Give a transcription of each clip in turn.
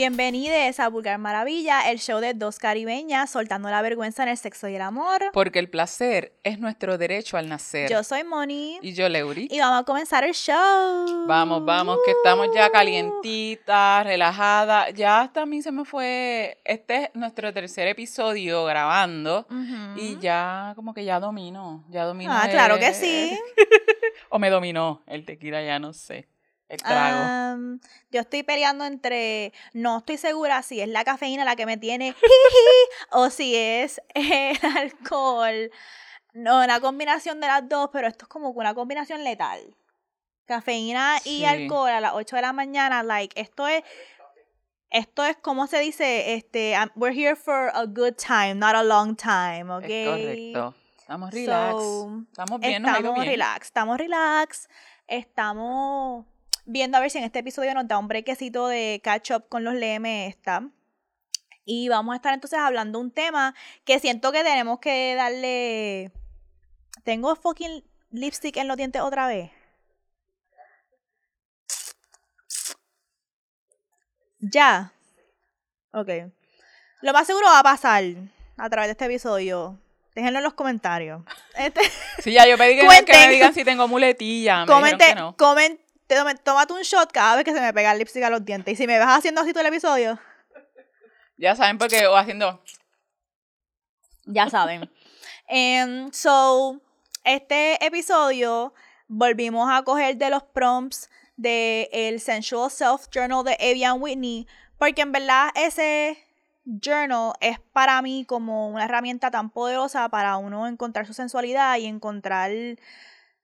Bienvenidos a Vulgar Maravilla, el show de dos caribeñas soltando la vergüenza en el sexo y el amor. Porque el placer es nuestro derecho al nacer. Yo soy Moni. Y yo, Leuri. Y vamos a comenzar el show. Vamos, vamos, que estamos ya calientitas, relajadas. Ya hasta a mí se me fue. Este es nuestro tercer episodio grabando. Y ya, como que ya domino. Ya domino. Ah, claro que sí. o me dominó el tequila, ya no sé yo estoy peleando entre, no estoy segura si es la cafeína la que me tiene o si es el alcohol. No, una combinación de las dos, pero esto es como una combinación letal. Cafeína y alcohol a las 8 de la mañana, like, esto es esto es como se dice, este, we're here for a good time, not a long time, ¿ok? correcto. Estamos relax. estamos bien, estamos relax, estamos relax, estamos viendo a ver si en este episodio nos da un brequecito de catch up con los LM esta. Y vamos a estar entonces hablando un tema que siento que tenemos que darle. Tengo fucking lipstick en los dientes otra vez. Ya. Ok. Lo más seguro va a pasar a través de este episodio. Déjenlo en los comentarios. Este... Sí, ya yo pedí que, me digan si tengo muletilla. Me comente, que no tómate un shot cada vez que se me pega el lipstick a los dientes. Y si me vas haciendo así todo el episodio. Ya saben por qué, o haciendo. Ya saben. um, so, este episodio volvimos a coger de los prompts de el Sensual Self Journal de Avian Whitney. Porque en verdad ese journal es para mí como una herramienta tan poderosa para uno encontrar su sensualidad y encontrar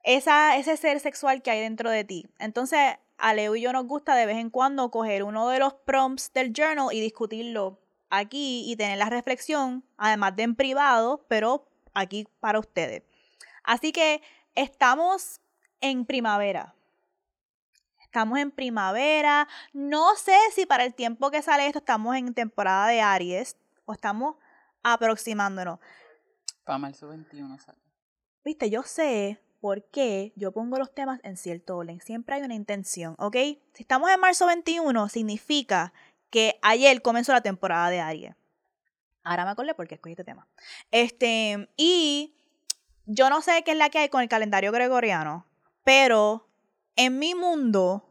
esa, ese ser sexual que hay dentro de ti. Entonces, a Leo y yo nos gusta de vez en cuando coger uno de los prompts del journal y discutirlo aquí y tener la reflexión, además de en privado, pero aquí para ustedes. Así que estamos en primavera. Estamos en primavera. No sé si para el tiempo que sale esto estamos en temporada de Aries o estamos aproximándonos. Para marzo 21 sale. Viste, yo sé, por qué yo pongo los temas en cierto orden. Siempre hay una intención, ¿ok? Si estamos en marzo 21, significa que ayer comenzó la temporada de Aries. Ahora me acordé porque escogí este tema. Este, y yo no sé qué es la que hay con el calendario gregoriano, pero en mi mundo,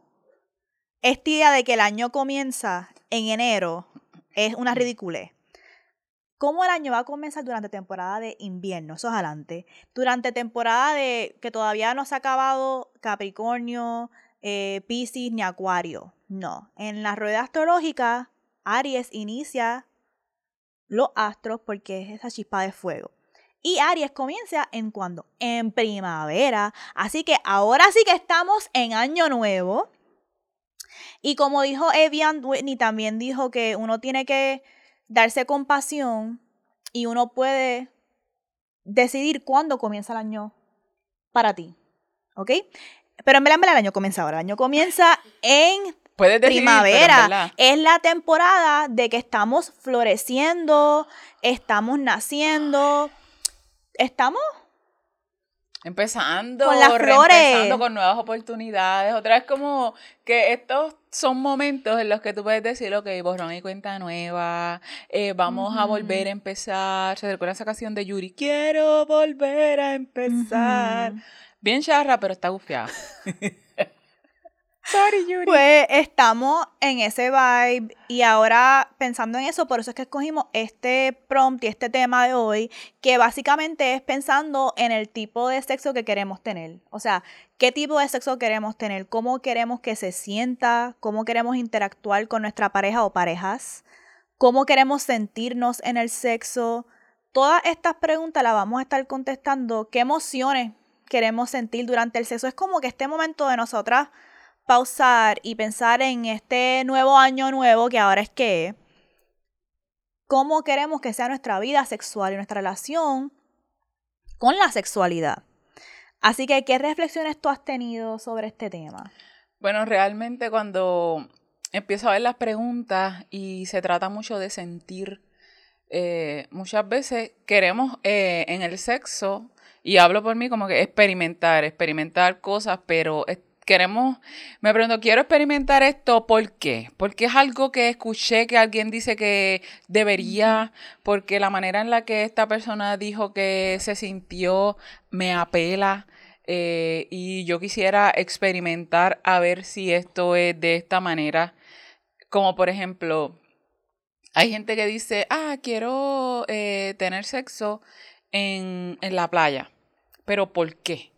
esta idea de que el año comienza en enero es una ridiculez cómo el año va a comenzar durante temporada de invierno, eso es adelante. Durante temporada de que todavía no se ha acabado Capricornio, eh, Pisces ni Acuario. No, en la rueda astrológica, Aries inicia los astros porque es esa chispa de fuego. Y Aries comienza en cuando? En primavera. Así que ahora sí que estamos en año nuevo. Y como dijo Evian Whitney, también dijo que uno tiene que darse compasión y uno puede decidir cuándo comienza el año para ti. ¿Ok? Pero en verdad, el año comienza ahora. El año comienza en primavera. es la temporada de que estamos floreciendo, estamos naciendo, estamos Empezando, con las flores. con nuevas oportunidades. Otra vez como que estos son momentos en los que tú puedes decir, ok, borrón y cuenta nueva, eh, vamos a volver a empezar. ¿Se recuerda esa canción de Yuri? Quiero volver a empezar. Bien charra, pero está gufiada. Sorry, Yuri. Pues estamos en ese vibe y ahora pensando en eso, por eso es que escogimos este prompt y este tema de hoy, que básicamente es pensando en el tipo de sexo que queremos tener. O sea, qué tipo de sexo queremos tener, cómo queremos que se sienta, cómo queremos interactuar con nuestra pareja o parejas, cómo queremos sentirnos en el sexo. Todas estas preguntas las vamos a estar contestando. ¿Qué emociones queremos sentir durante el sexo? Es como que este momento de nosotras pausar y pensar en este nuevo año nuevo que ahora es que, cómo queremos que sea nuestra vida sexual y nuestra relación con la sexualidad. Así que, ¿qué reflexiones tú has tenido sobre este tema? Bueno, realmente cuando empiezo a ver las preguntas y se trata mucho de sentir, eh, muchas veces queremos eh, en el sexo, y hablo por mí como que experimentar, experimentar cosas, pero queremos, me pregunto, quiero experimentar esto, ¿por qué? Porque es algo que escuché que alguien dice que debería, porque la manera en la que esta persona dijo que se sintió me apela. Eh, y yo quisiera experimentar a ver si esto es de esta manera. Como por ejemplo, hay gente que dice, ah, quiero eh, tener sexo en, en la playa. Pero ¿por qué?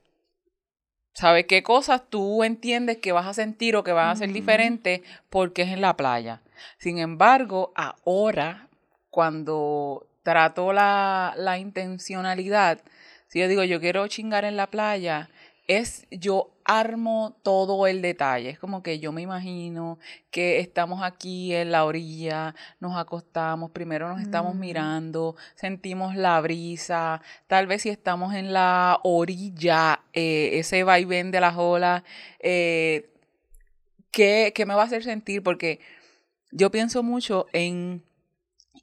¿Sabes qué cosas tú entiendes que vas a sentir o que van a ser diferentes porque es en la playa? Sin embargo, ahora, cuando trato la, la intencionalidad, si yo digo yo quiero chingar en la playa, es yo armo todo el detalle. Es como que yo me imagino que estamos aquí en la orilla, nos acostamos, primero nos estamos mm. mirando, sentimos la brisa, tal vez si estamos en la orilla, eh, ese vaivén de las olas, eh, ¿qué, ¿qué me va a hacer sentir? Porque yo pienso mucho en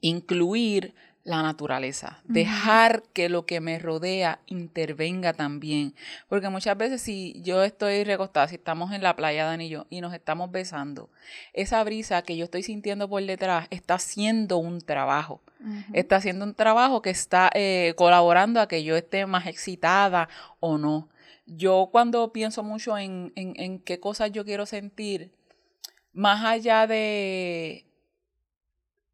incluir la naturaleza, dejar que lo que me rodea intervenga también. Porque muchas veces si yo estoy recostada, si estamos en la playa, Dani y yo, y nos estamos besando, esa brisa que yo estoy sintiendo por detrás está haciendo un trabajo. Está haciendo un trabajo que está eh, colaborando a que yo esté más excitada o no. Yo cuando pienso mucho en, en qué cosas yo quiero sentir, más allá de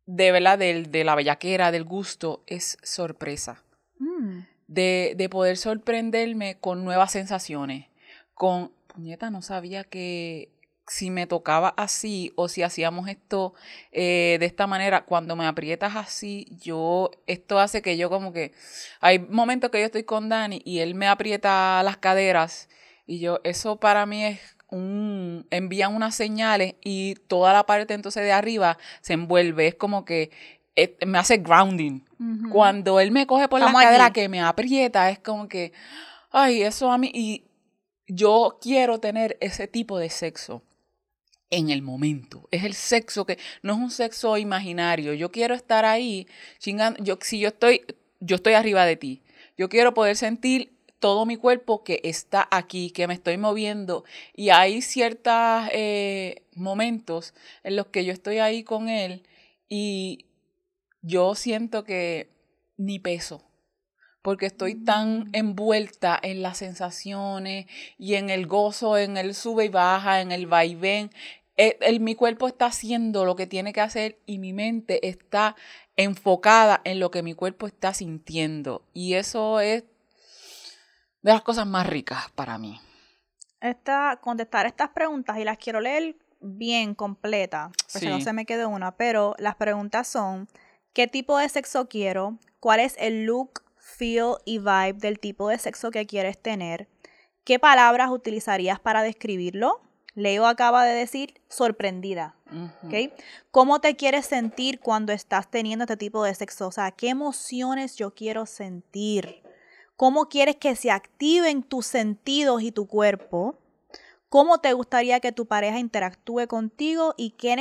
de verdad, de, de la bellaquera, del gusto, es sorpresa. Mm. De, de, poder sorprenderme con nuevas sensaciones. Con, puñeta, no sabía que si me tocaba así o si hacíamos esto eh, de esta manera, cuando me aprietas así, yo, esto hace que yo como que, hay momentos que yo estoy con Dani y él me aprieta las caderas y yo, eso para mí es un, envían unas señales y toda la parte entonces de arriba se envuelve. Es como que eh, me hace grounding. Cuando él me coge por la cadera que me aprieta, es como que, ay, eso a mí. Y yo quiero tener ese tipo de sexo en el momento. Es el sexo que no es un sexo imaginario. Yo quiero estar ahí chingando. Yo, si yo estoy, yo estoy arriba de ti. Yo quiero poder sentir todo mi cuerpo que está aquí, que me estoy moviendo. Y hay ciertos eh, momentos en los que yo estoy ahí con él y yo siento que ni peso, porque estoy tan mm. envuelta en las sensaciones y en el gozo, en el sube y baja, en el vaivén. E, mi cuerpo está haciendo lo que tiene que hacer y mi mente está enfocada en lo que mi cuerpo está sintiendo. Y eso es de las cosas más ricas para mí. Esta, contestar estas preguntas y las quiero leer bien completa, porque no se me quede una, pero las preguntas son, ¿qué tipo de sexo quiero? ¿Cuál es el look, feel y vibe del tipo de sexo que quieres tener? ¿Qué palabras utilizarías para describirlo? Leo acaba de decir sorprendida. ¿Cómo te quieres sentir cuando estás teniendo este tipo de sexo? O sea, ¿qué emociones yo quiero sentir? Cómo quieres que se activen tus sentidos y tu cuerpo, cómo te gustaría que tu pareja interactúe contigo y qué,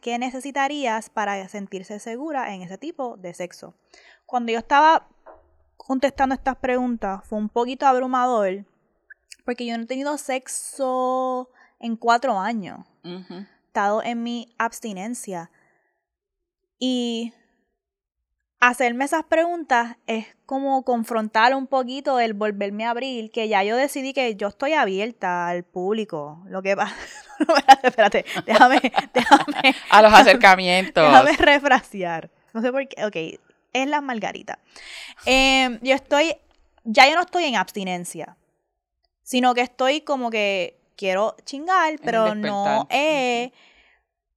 qué necesitarías para sentirse segura en ese tipo de sexo. Cuando yo estaba contestando estas preguntas fue un poquito abrumador porque yo no he tenido sexo en cuatro años. He estado en mi abstinencia. Y hacerme esas preguntas es como confrontar un poquito el volverme a abrir, que ya yo decidí que yo estoy abierta al público. Lo que pasa. espérate, espérate, déjame, déjame. A los acercamientos. Déjame refrasear. No sé por qué. Ok, es la margarita. Em, yo estoy. Ya yo no estoy en abstinencia. Sino que estoy como que quiero chingar, pero no he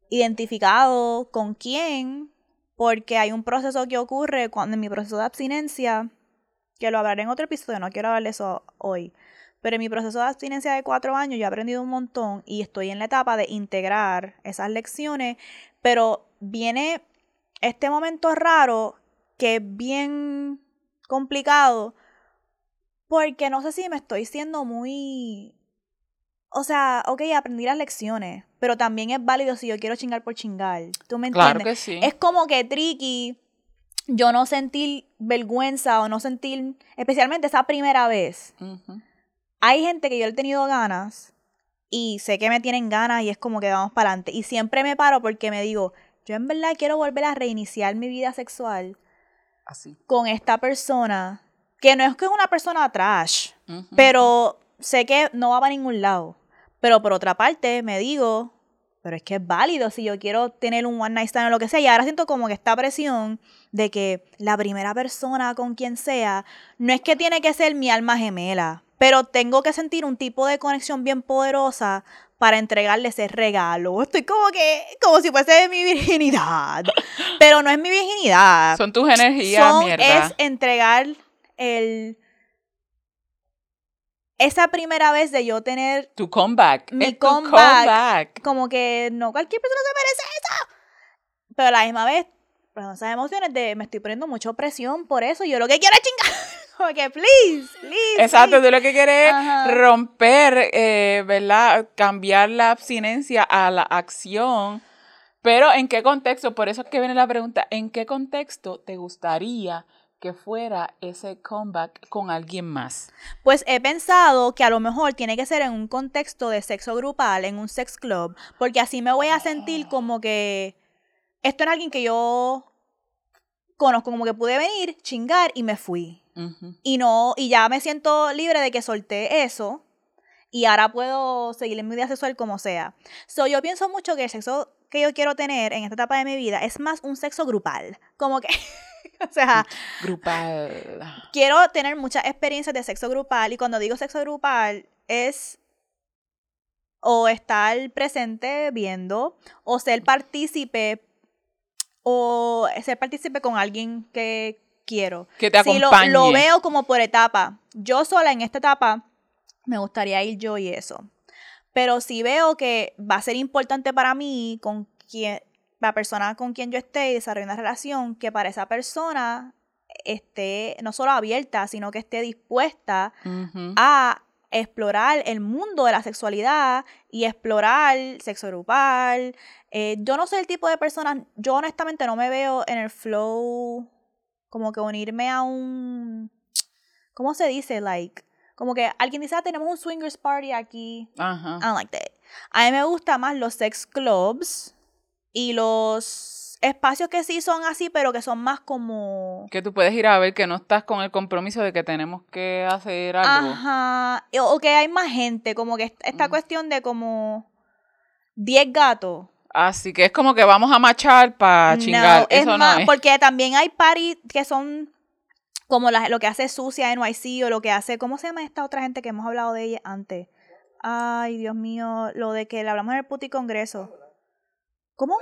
identificado con quién porque hay un proceso que ocurre cuando en mi proceso de abstinencia, que lo hablaré en otro episodio, no quiero hablar de eso hoy, pero en mi proceso de abstinencia de cuatro años yo he aprendido un montón y estoy en la etapa de integrar esas lecciones, pero viene este momento raro que es bien complicado porque no sé si me estoy siendo muy... O sea, ok, aprendí las lecciones, pero también es válido si yo quiero chingar por chingar. ¿Tú me entiendes? Claro que sí. Es como que tricky yo no sentir vergüenza o no sentir, especialmente esa primera vez. Hay gente que yo he tenido ganas y sé que me tienen ganas y es como que vamos para adelante. Y siempre me paro porque me digo, yo en verdad quiero volver a reiniciar mi vida sexual Así. con esta persona, que no es que es una persona trash, pero sé que no va para ningún lado. Pero por otra parte, me digo, pero es que es válido si yo quiero tener un one night stand o lo que sea. Y ahora siento como que esta presión de que la primera persona con quien sea, no es que tiene que ser mi alma gemela, pero tengo que sentir un tipo de conexión bien poderosa para entregarle ese regalo. Estoy como que, como si fuese mi virginidad. Pero no es mi virginidad. Son tus energías, Son- mierda. Es entregar el... Esa primera vez de yo tener Tu comeback. Mi es tu comeback. comeback. como que no cualquier persona se merece eso. Pero a la misma vez, pues, esas emociones de me estoy poniendo mucha presión por eso. Yo lo que quiero es chingar. Como que, please, please. Exacto, please. tú lo que quieres Ajá. es romper, eh, ¿verdad? Cambiar la abstinencia a la acción. Pero ¿en qué contexto? Por eso es que viene la pregunta, ¿en qué contexto te gustaría que fuera ese comeback con alguien más? Pues he pensado que a lo mejor tiene que ser en un contexto de sexo grupal, en un sex club, porque así me voy a sentir como que esto era alguien que yo conozco, como que pude venir, chingar y me fui. Y no, y ya me siento libre de que solté eso y ahora puedo seguir en mi vida sexual como sea. So, yo pienso mucho que el sexo que yo quiero tener en esta etapa de mi vida es más un sexo grupal. Como que, o sea, Grupal. quiero tener muchas experiencias de sexo grupal y cuando digo sexo grupal es o estar presente viendo o ser partícipe o ser partícipe con alguien que quiero. Que te Sí, lo, acompañe. lo veo como por etapa. Yo sola en esta etapa me gustaría ir yo y eso. Pero si veo que va a ser importante para mí con quien la persona con quien yo esté y desarrolle una relación, que para esa persona esté no solo abierta, sino que esté dispuesta a explorar el mundo de la sexualidad y explorar sexo grupal. Eh, yo no soy el tipo de persona, yo honestamente no me veo en el flow como que unirme a un, ¿cómo se dice? Like, como que alguien dice, ah, tenemos un swingers party aquí. I don't like that. A mí me gustan más los sex clubs y los espacios que sí son así, pero que son más como... Que tú puedes ir a ver que no estás con el compromiso de que tenemos que hacer algo. Ajá. O que hay más gente, como que est- esta Mm. cuestión de como 10 gatos. Así que es como que vamos a machar para chingar. No, es Eso más, no es. porque también hay parties que son como la- lo que hace Sucia NYC o lo que hace, ¿cómo se llama esta otra gente que hemos hablado de ella antes? Ay, Dios mío, lo de que le hablamos en el puti congreso. ¿Cómo?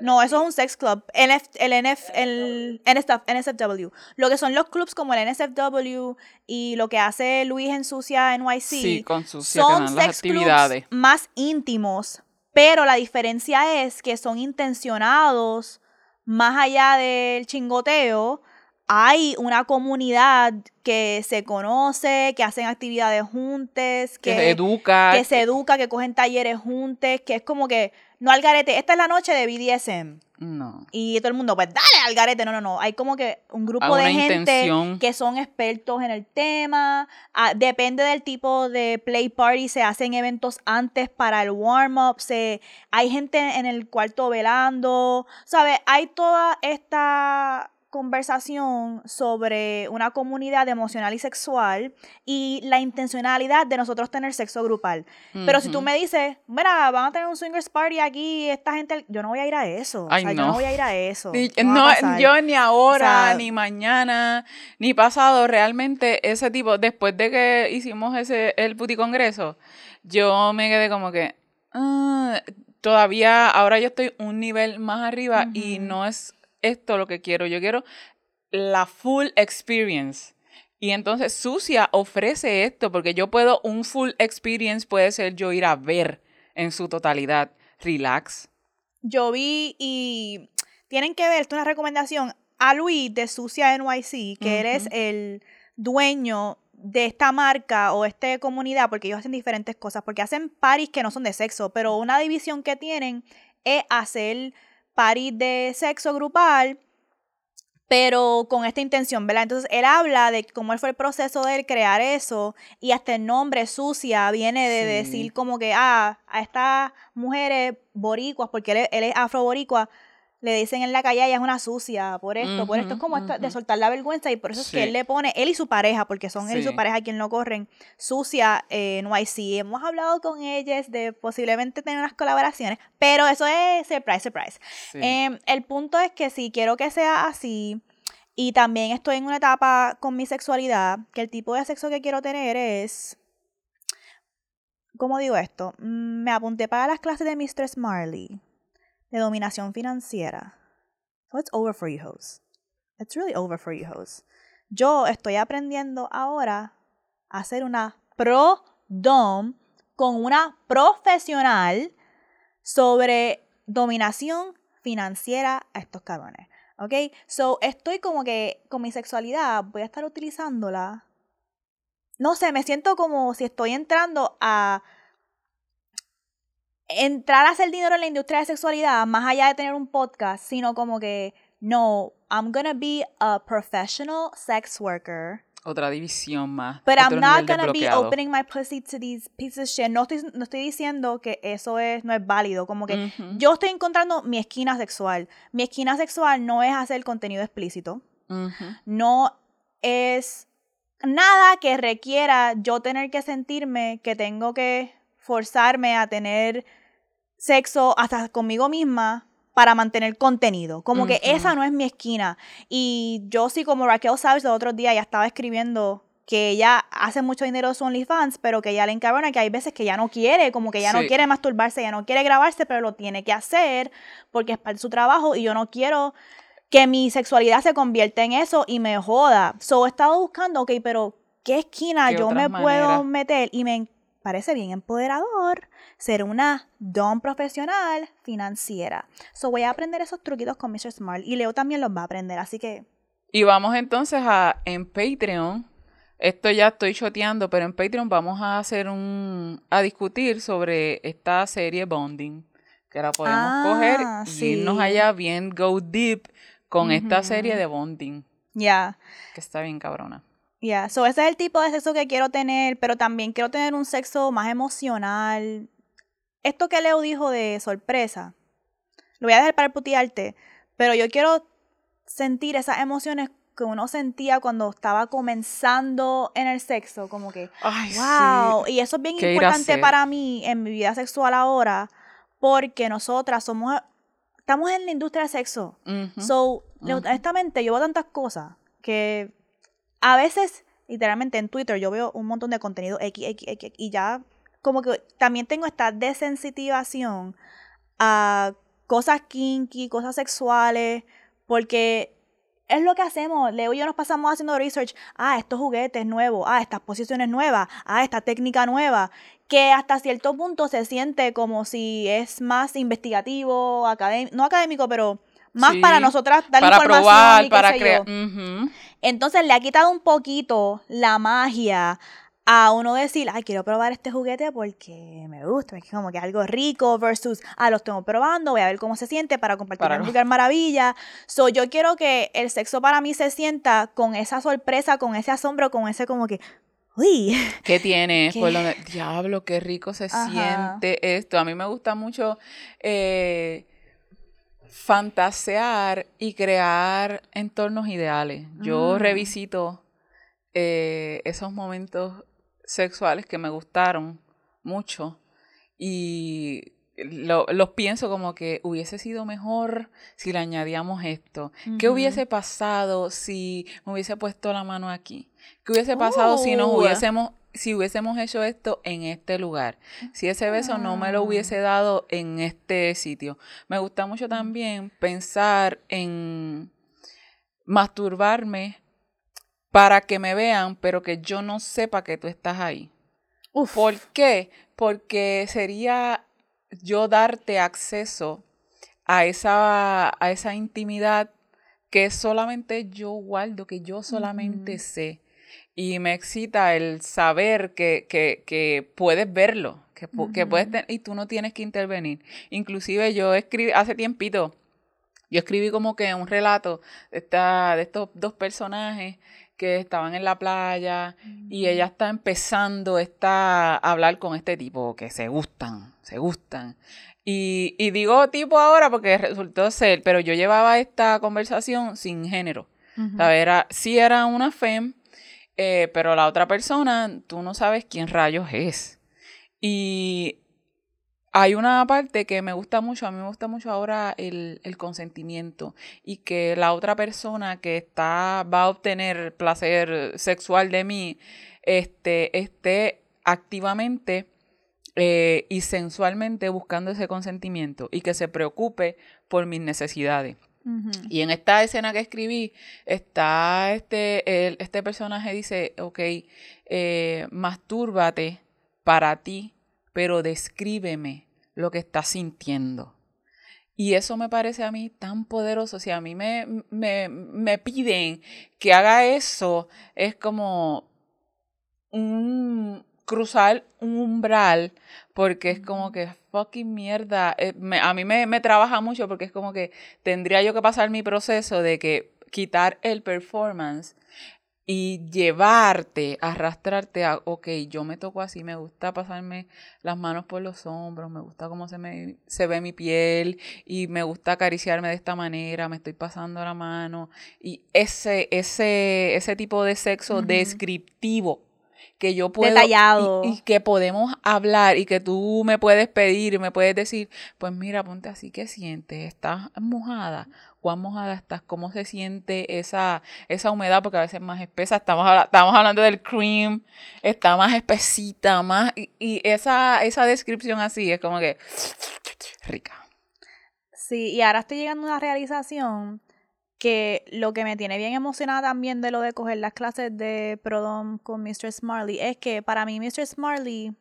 No, eso es un sex club. NF, el NF, el NSF, NSFW. Lo que son los clubs como el NSFW y lo que hace Luis en Sucia NYC Sí, con sus siete son las sex clubs actividades. más íntimos, pero la diferencia es que son intencionados más allá del chingoteo. Hay una comunidad que se conoce, que hacen actividades juntas, Que que, se educa. que se educa, que cogen talleres juntos, que es como que, no al garete, esta es la noche de BDSM. No. Y todo el mundo, pues dale al garete. No, no, no. Hay como que un grupo de gente intención. que son expertos en el tema. Ah, depende del tipo de play party. Se hacen eventos antes para el warm-up. Hay gente en el cuarto velando. ¿Sabes? Hay toda esta conversación sobre una comunidad emocional y sexual y la intencionalidad de nosotros tener sexo grupal. Pero si tú me dices, mira, van a tener un swingers party aquí, esta gente, yo no voy a ir a eso. Ay, o sea, yo no. no voy a ir a eso. Sí, No no, a yo ni ahora, O sea- ni mañana, ni pasado, realmente ese tipo, después de que hicimos ese, el puti congreso, yo me quedé como que, ah, todavía, ahora yo estoy un nivel más arriba y no es esto lo que quiero, yo quiero la full experience. Y entonces Sucia ofrece esto, porque yo puedo, un full experience puede ser yo ir a ver en su totalidad, relax. Yo vi y tienen que ver, una recomendación, a Luis de Sucia NYC, que eres el dueño de esta marca o esta comunidad, porque ellos hacen diferentes cosas, porque hacen paris que no son de sexo, pero una división que tienen es hacer paris de sexo grupal pero con esta intención, ¿verdad? Entonces él habla de cómo él fue el proceso de él crear eso y hasta el nombre sucia viene de decir como que, ah, a estas mujeres boricuas, porque él, él es afro-boricua, le dicen en la calle, ella es una sucia por esto, por esto es como de soltar la vergüenza y por eso es que él le pone, él y su pareja, porque son él y su pareja quien lo corren, sucia en YC. Hemos hablado con ellas de posiblemente tener unas colaboraciones, pero eso es surprise, surprise. Em, el punto es que si quiero que sea así, y también estoy en una etapa con mi sexualidad, que el tipo de sexo que quiero tener es... ¿Cómo digo esto? Mm, me apunté para las clases de Mistress Marley dominación financiera. So it's over for you hoes. It's really over for you hoes. Yo estoy aprendiendo ahora a ser una pro dom con una profesional sobre dominación financiera a estos cabrones. ¿Ok? So, estoy como que con mi sexualidad voy a estar utilizándola. No sé, me siento como si estoy entrando a entrar a hacer dinero en la industria de sexualidad, más allá de tener un podcast, sino como que, no, I'm gonna be a professional sex worker. Otra división más. But I'm not gonna be opening my pussy to these pieces of shit. No estoy, no estoy diciendo que eso es, no es válido. Como que yo estoy encontrando mi esquina sexual. Mi esquina sexual no es hacer contenido explícito. No es nada que requiera yo tener que sentirme que tengo que forzarme a tener sexo hasta conmigo misma para mantener contenido. Como que esa no es mi esquina. Y yo sí, como Raquel Sabes, el otro día ya estaba escribiendo que ella hace mucho dinero su OnlyFans, pero que ella le encabrona que hay veces que ya no quiere, como que ya no quiere masturbarse, ya no quiere grabarse, pero lo tiene que hacer porque es parte de su trabajo y yo no quiero que mi sexualidad se convierta en eso y me joda. So he estado buscando, ok, pero ¿qué esquina yo me puedo meter? Y me parece bien empoderador ser una don profesional financiera. So voy a aprender esos truquitos con Mr. Smart y Leo también los va a aprender, así que... Y vamos entonces a en Patreon. Esto ya estoy choteando, pero en Patreon vamos a hacer un a discutir sobre esta serie Bonding, que la podemos ah, coger y irnos allá bien go deep con esta serie de Bonding. Ya. Que está bien cabrona. Ya, so ese es el tipo de sexo que quiero tener, pero también quiero tener un sexo más emocional. Esto que Leo dijo de sorpresa, lo voy a dejar para putearte, pero yo quiero sentir esas emociones que uno sentía cuando estaba comenzando en el sexo, como que, wow, y eso es bien importante para mí en mi vida sexual ahora, porque nosotras somos, estamos en la industria del sexo. So, honestamente, yo veo tantas cosas que a veces, literalmente en Twitter, yo veo un montón de contenido X, X, X, y ya como que también tengo esta desensitivación a cosas kinky, cosas sexuales, porque es lo que hacemos. Leo y yo nos pasamos haciendo research. Ah, estos juguetes nuevos. Ah, estas posiciones nuevas. Ah, esta técnica nueva. Que hasta cierto punto se siente como si es más investigativo, académico, no académico, pero más para nosotras dar para información probar, para crear. Entonces le ha quitado un poquito la magia a uno decir, ay, quiero probar este juguete porque me gusta, es como que algo rico versus, ah, lo estoy probando, voy a ver cómo se siente para compartir un lugar maravilla. So, yo quiero que el sexo para mí se sienta con esa sorpresa, con ese asombro, con ese como que, uy. ¿Qué tiene? Lo diablo, qué rico se siente esto. A mí me gusta mucho eh, fantasear y crear entornos ideales. Yo mm. revisito eh, esos momentos sexuales que me gustaron mucho y los pienso como que hubiese sido mejor si le añadíamos esto. ¿Qué hubiese pasado si me hubiese puesto la mano aquí? ¿Qué hubiese pasado si nos uh. hubiésemos si hubiésemos hecho esto en este lugar, si ese beso no me lo hubiese dado en este sitio. Me gusta mucho también pensar en masturbarme para que me vean, pero que yo no sepa que tú estás ahí. ¿Por qué? Porque sería yo darte acceso a esa, a esa intimidad que solamente yo guardo, que yo solamente sé y me excita el saber que, que, que puedes verlo, que, que puedes y tú no tienes que intervenir. Inclusive yo escribí hace tiempito, Yo escribí como que un relato de, esta, de estos dos personajes que estaban en la playa y ella está empezando está a hablar con este tipo que se gustan, se gustan. Y, y digo tipo ahora porque resultó ser, pero yo llevaba esta conversación sin género. era, sí era una fem, eh, pero la otra persona, tú no sabes quién rayos es. Y hay una parte que me gusta mucho, a mí me gusta mucho ahora el, consentimiento y que la otra persona que está, va a obtener placer sexual de mí, este, esté activamente eh, y sensualmente buscando ese consentimiento y que se preocupe por mis necesidades. Y en esta escena que escribí, está este, este personaje dice, ok, eh, mastúrbate para ti, pero descríbeme lo que estás sintiendo. Y eso me parece a mí tan poderoso. Si a mí me, me, me piden que haga eso, es como un, cruzar un umbral porque es como que fucking mierda. Eh, a mí me, me, trabaja mucho porque es como que tendría yo que pasar mi proceso de que quitar el performance y llevarte, arrastrarte a, ok, yo me toco así, me gusta pasarme las manos por los hombros, me gusta cómo se, me, se ve mi piel y me gusta acariciarme de esta manera, me estoy pasando la mano y ese, ese, ese tipo de sexo descriptivo que yo puedo Detallado. Y, que podemos hablar y que tú me puedes pedir y me puedes decir, pues mira, ponte así, ¿qué sientes? ¿Estás mojada? ¿Cuán mojada estás? ¿Cómo se siente esa, esa humedad? Porque a veces es más espesa, estamos, estamos hablando del cream, está más espesita, más, y, y esa, esa descripción así es como que rica. Sí, y ahora estoy llegando a una realización que lo que me tiene bien emocionada también de lo de coger las clases de Prodom con Mr. Smarley es que para mí Mr. Smarley,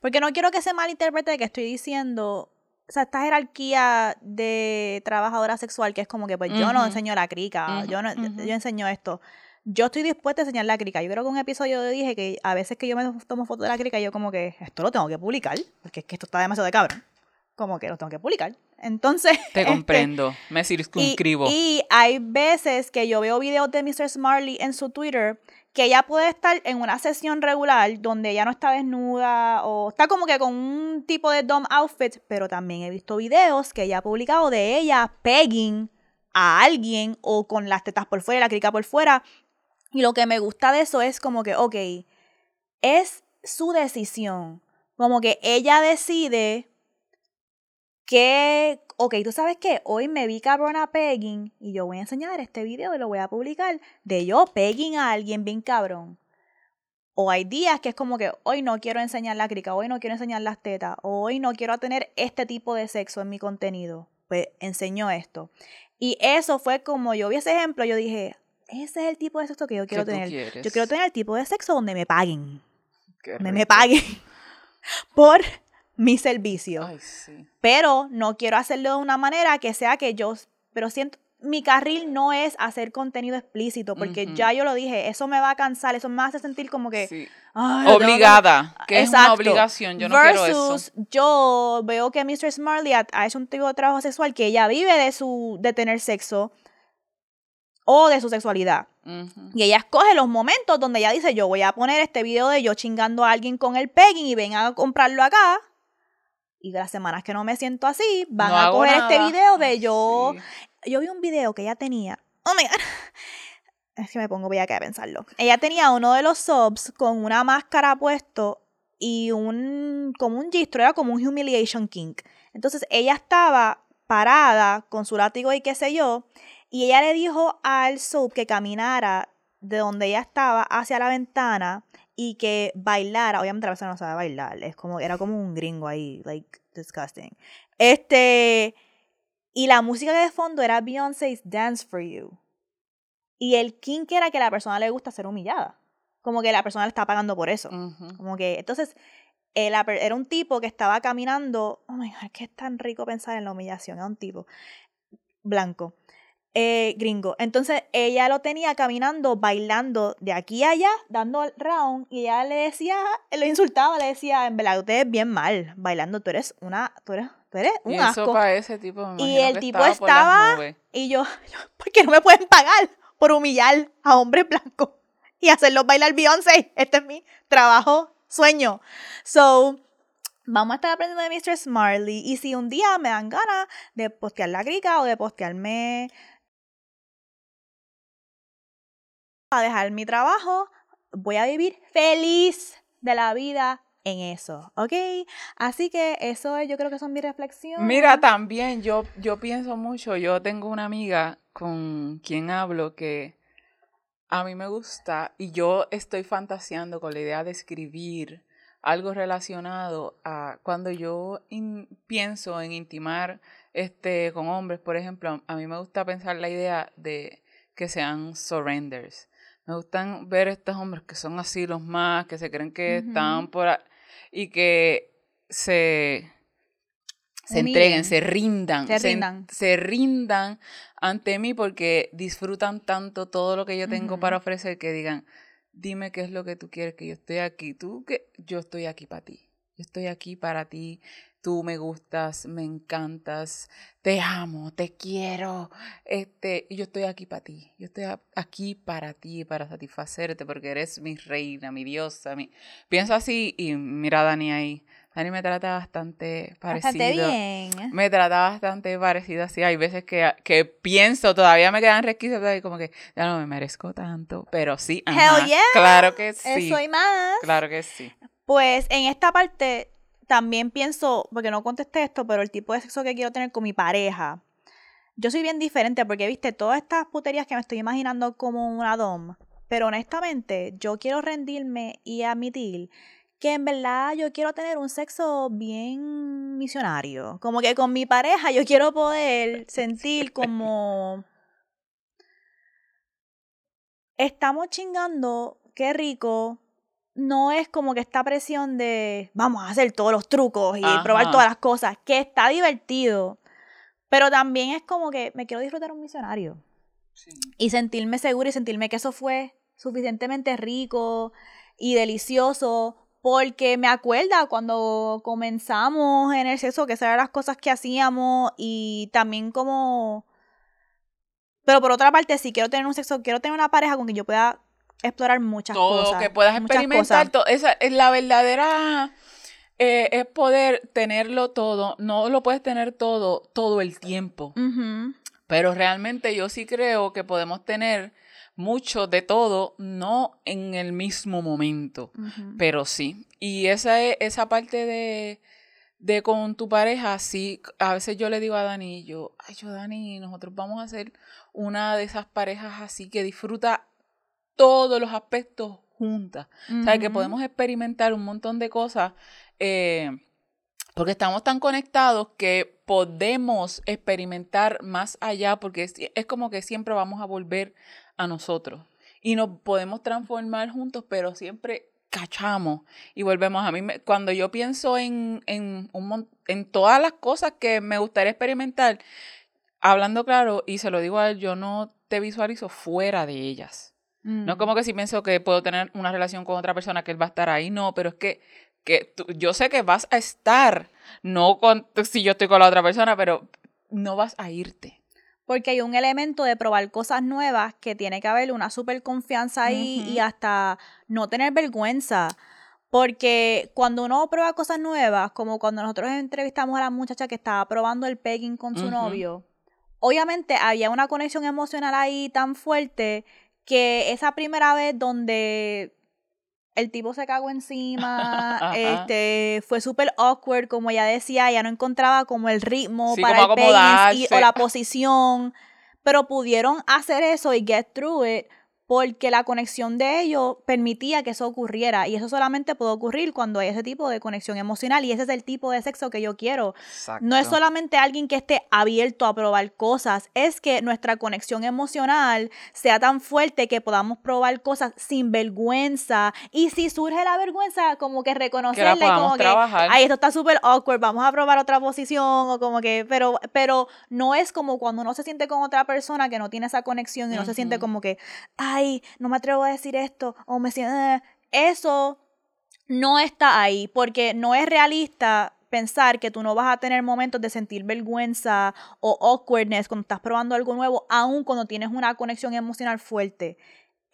porque no quiero que se malinterprete que estoy diciendo, o sea, esta jerarquía de trabajadora sexual que es como que pues yo no enseño la crica, yo, no, yo enseño esto. Yo estoy dispuesta a enseñar la crica. Yo creo que un episodio dije que a veces que yo me tomo fotos de la crica, yo como que esto lo tengo que publicar, porque es que esto está demasiado de cabrón. Como que lo tengo que publicar. Entonces. Te este, comprendo, me circunscribo. Y, hay veces que yo veo videos de Mr. Smarley en su Twitter que ella puede estar en una sesión regular donde ella no está desnuda o está como que con un tipo de dumb outfit, pero también he visto videos que ella ha publicado de ella pegging a alguien o con las tetas por fuera, la crica por fuera. Y lo que me gusta de eso es como que, ok, es su decisión. Como que ella decide que, ok, tú sabes qué, hoy me vi cabrona pegging y yo voy a enseñar este video y lo voy a publicar de yo pegging a alguien bien cabrón. O hay días que es como que hoy no quiero enseñar la crica, hoy no quiero enseñar las tetas, hoy no quiero tener este tipo de sexo en mi contenido. Pues enseño esto. Y eso fue como yo vi ese ejemplo, yo dije, ese es el tipo de sexo que yo quiero tener. Yo quiero tener el tipo de sexo donde me paguen. donde me paguen por mi servicio. Pero no quiero hacerlo de una manera que sea que yo, pero siento, mi carril no es hacer contenido explícito, porque ya yo lo dije, eso me va a cansar, eso me hace sentir como que... Obligada, que, es una obligación, yo no quiero eso. yo veo que Mr. Smarley ha, hecho un tipo de trabajo sexual que ella vive de, su, de tener sexo o de su sexualidad. Y ella escoge los momentos donde ella dice, yo voy a poner este video de yo chingando a alguien con el pegging y ven a comprarlo acá y de las semanas que no me siento así, van a coger este video de yo. Yo vi un video que ella tenía. Oh my god. Es que me pongo voy a a pensarlo. Ella tenía uno de los subs con una máscara puesto y un como un gistro, era como un humiliation king. Entonces ella estaba parada con su látigo y qué sé yo, y ella le dijo al sub que caminara de donde ella estaba hacia la ventana y que bailara, obviamente la persona no sabe bailar, es como, era como un gringo ahí, like, disgusting. Este, y la música de fondo era Beyoncé's Dance for You. Y el kink era que a la persona le gusta ser humillada. Como que la persona le está pagando por eso. Como que, entonces, era un tipo que estaba caminando. Oh my god, que es tan rico pensar en la humillación. Era un tipo blanco. Eh, gringo. Entonces ella lo tenía caminando, bailando de aquí a allá, dando el round, y ella le decía, le insultaba, le decía, en verdad, usted es bien mal bailando, tú eres una, tú eres, tú eres un y asco. Eso para ese tipo, me y el que tipo estaba, estaba y yo, ¿por qué no me pueden pagar por humillar a hombres blancos y hacerlos bailar Beyoncé? Este es mi trabajo, sueño. So, vamos a estar aprendiendo de Mr. Marley. Y si un día me dan ganas de postear la grica o de postearme a dejar mi trabajo, voy a vivir feliz de la vida en eso, ¿ok? Así que eso yo creo que son mis reflexiones. Mira, también yo, yo pienso mucho, yo tengo una amiga con quien hablo que a mí me gusta y yo estoy fantaseando con la idea de escribir algo relacionado a cuando yo pienso en intimar este con hombres, por ejemplo, a mí me gusta pensar la idea de que sean surrenders. Me gustan ver estos hombres que son así los más, que se creen que están por ahí y que se, se entreguen, se rindan, se rindan. Se, rindan ante mí porque disfrutan tanto todo lo que yo tengo para ofrecer que digan, dime qué es lo que tú quieres, que yo estoy aquí, tú que yo estoy aquí para ti, yo estoy aquí para ti, tú me gustas, me encantas, te amo, te quiero, este, yo estoy aquí para ti, yo estoy aquí para ti, para satisfacerte, porque eres mi reina, mi diosa, mi... Pienso así y mira a Dani ahí. Dani me trata bastante parecido. Bastante bien. Me trata bastante parecido así. Hay veces que, que pienso, todavía me quedan resquicios, como que ya no me merezco tanto. Pero sí, Hell yeah. claro que sí. Eso y más. Claro que sí. Pues en esta parte también pienso, porque no contesté esto, pero el tipo de sexo que quiero tener con mi pareja. Yo soy bien diferente porque, viste, todas estas puterías que me estoy imaginando como una dom. Pero honestamente, yo quiero rendirme y admitir que en verdad yo quiero tener un sexo bien misionario. Como que con mi pareja yo quiero poder sentir como... Estamos chingando, qué rico, no es como que esta presión de vamos a hacer todos los trucos y probar todas las cosas, que está divertido, pero también es como que me quiero disfrutar un misionario y sentirme seguro y sentirme que eso fue suficientemente rico y delicioso porque me acuerda cuando comenzamos en el sexo que esas eran las cosas que hacíamos y también como pero por otra parte si quiero tener un sexo quiero tener una pareja con quien yo pueda explorar muchas cosas. Todo, que puedas experimentar. Todo. Esa es la verdadera... Eh, es poder tenerlo todo. No lo puedes tener todo todo el tiempo. Pero realmente yo sí creo que podemos tener mucho de todo, no en el mismo momento, pero sí. Y esa es esa parte de, de con tu pareja, sí, a veces yo le digo a Dani, yo, ay, yo Dani, nosotros vamos a hacer una de esas parejas así que disfruta todos los aspectos juntas. O sea, que podemos experimentar un montón de cosas eh, porque estamos tan conectados que podemos experimentar más allá porque es, es, como que siempre vamos a volver a nosotros y nos podemos transformar juntos, pero siempre cachamos y volvemos a mí. Cuando yo pienso en, en, un, en todas las cosas que me gustaría experimentar, hablando claro, y se lo digo a él, yo no te visualizo fuera de ellas. No es mm. como que si pienso que puedo tener una relación con otra persona que él va a estar ahí, no, pero es que, que yo sé que vas a estar, no con, si yo estoy con la otra persona, pero no vas a irte. Porque hay un elemento de probar cosas nuevas que tiene que haber una super confianza ahí y hasta no tener vergüenza. Porque cuando uno prueba cosas nuevas, como cuando nosotros entrevistamos a la muchacha que estaba probando el pegging con su novio, obviamente había una conexión emocional ahí tan fuerte que esa primera vez donde el tipo se cagó encima, este, fue súper awkward, como ella decía, ya no encontraba como el ritmo para el y, o la posición, pero pudieron hacer eso y get through it porque la conexión de ellos permitía que eso ocurriera. Y eso solamente puede ocurrir cuando hay ese tipo de conexión emocional y ese es el tipo de sexo que yo quiero. No es solamente alguien que esté abierto a probar cosas, es que nuestra conexión emocional sea tan fuerte que podamos probar cosas sin vergüenza. Y si surge la vergüenza como que reconocerla y como que ay esto está súper awkward, vamos a probar otra posición o como que pero pero no es como cuando uno se siente con otra persona que no tiene esa conexión y no se siente como que ay, no me atrevo a decir esto, o me siento, eh", eso no está ahí, porque no es realista pensar que tú no vas a tener momentos de sentir vergüenza o awkwardness cuando estás probando algo nuevo, aun cuando tienes una conexión emocional fuerte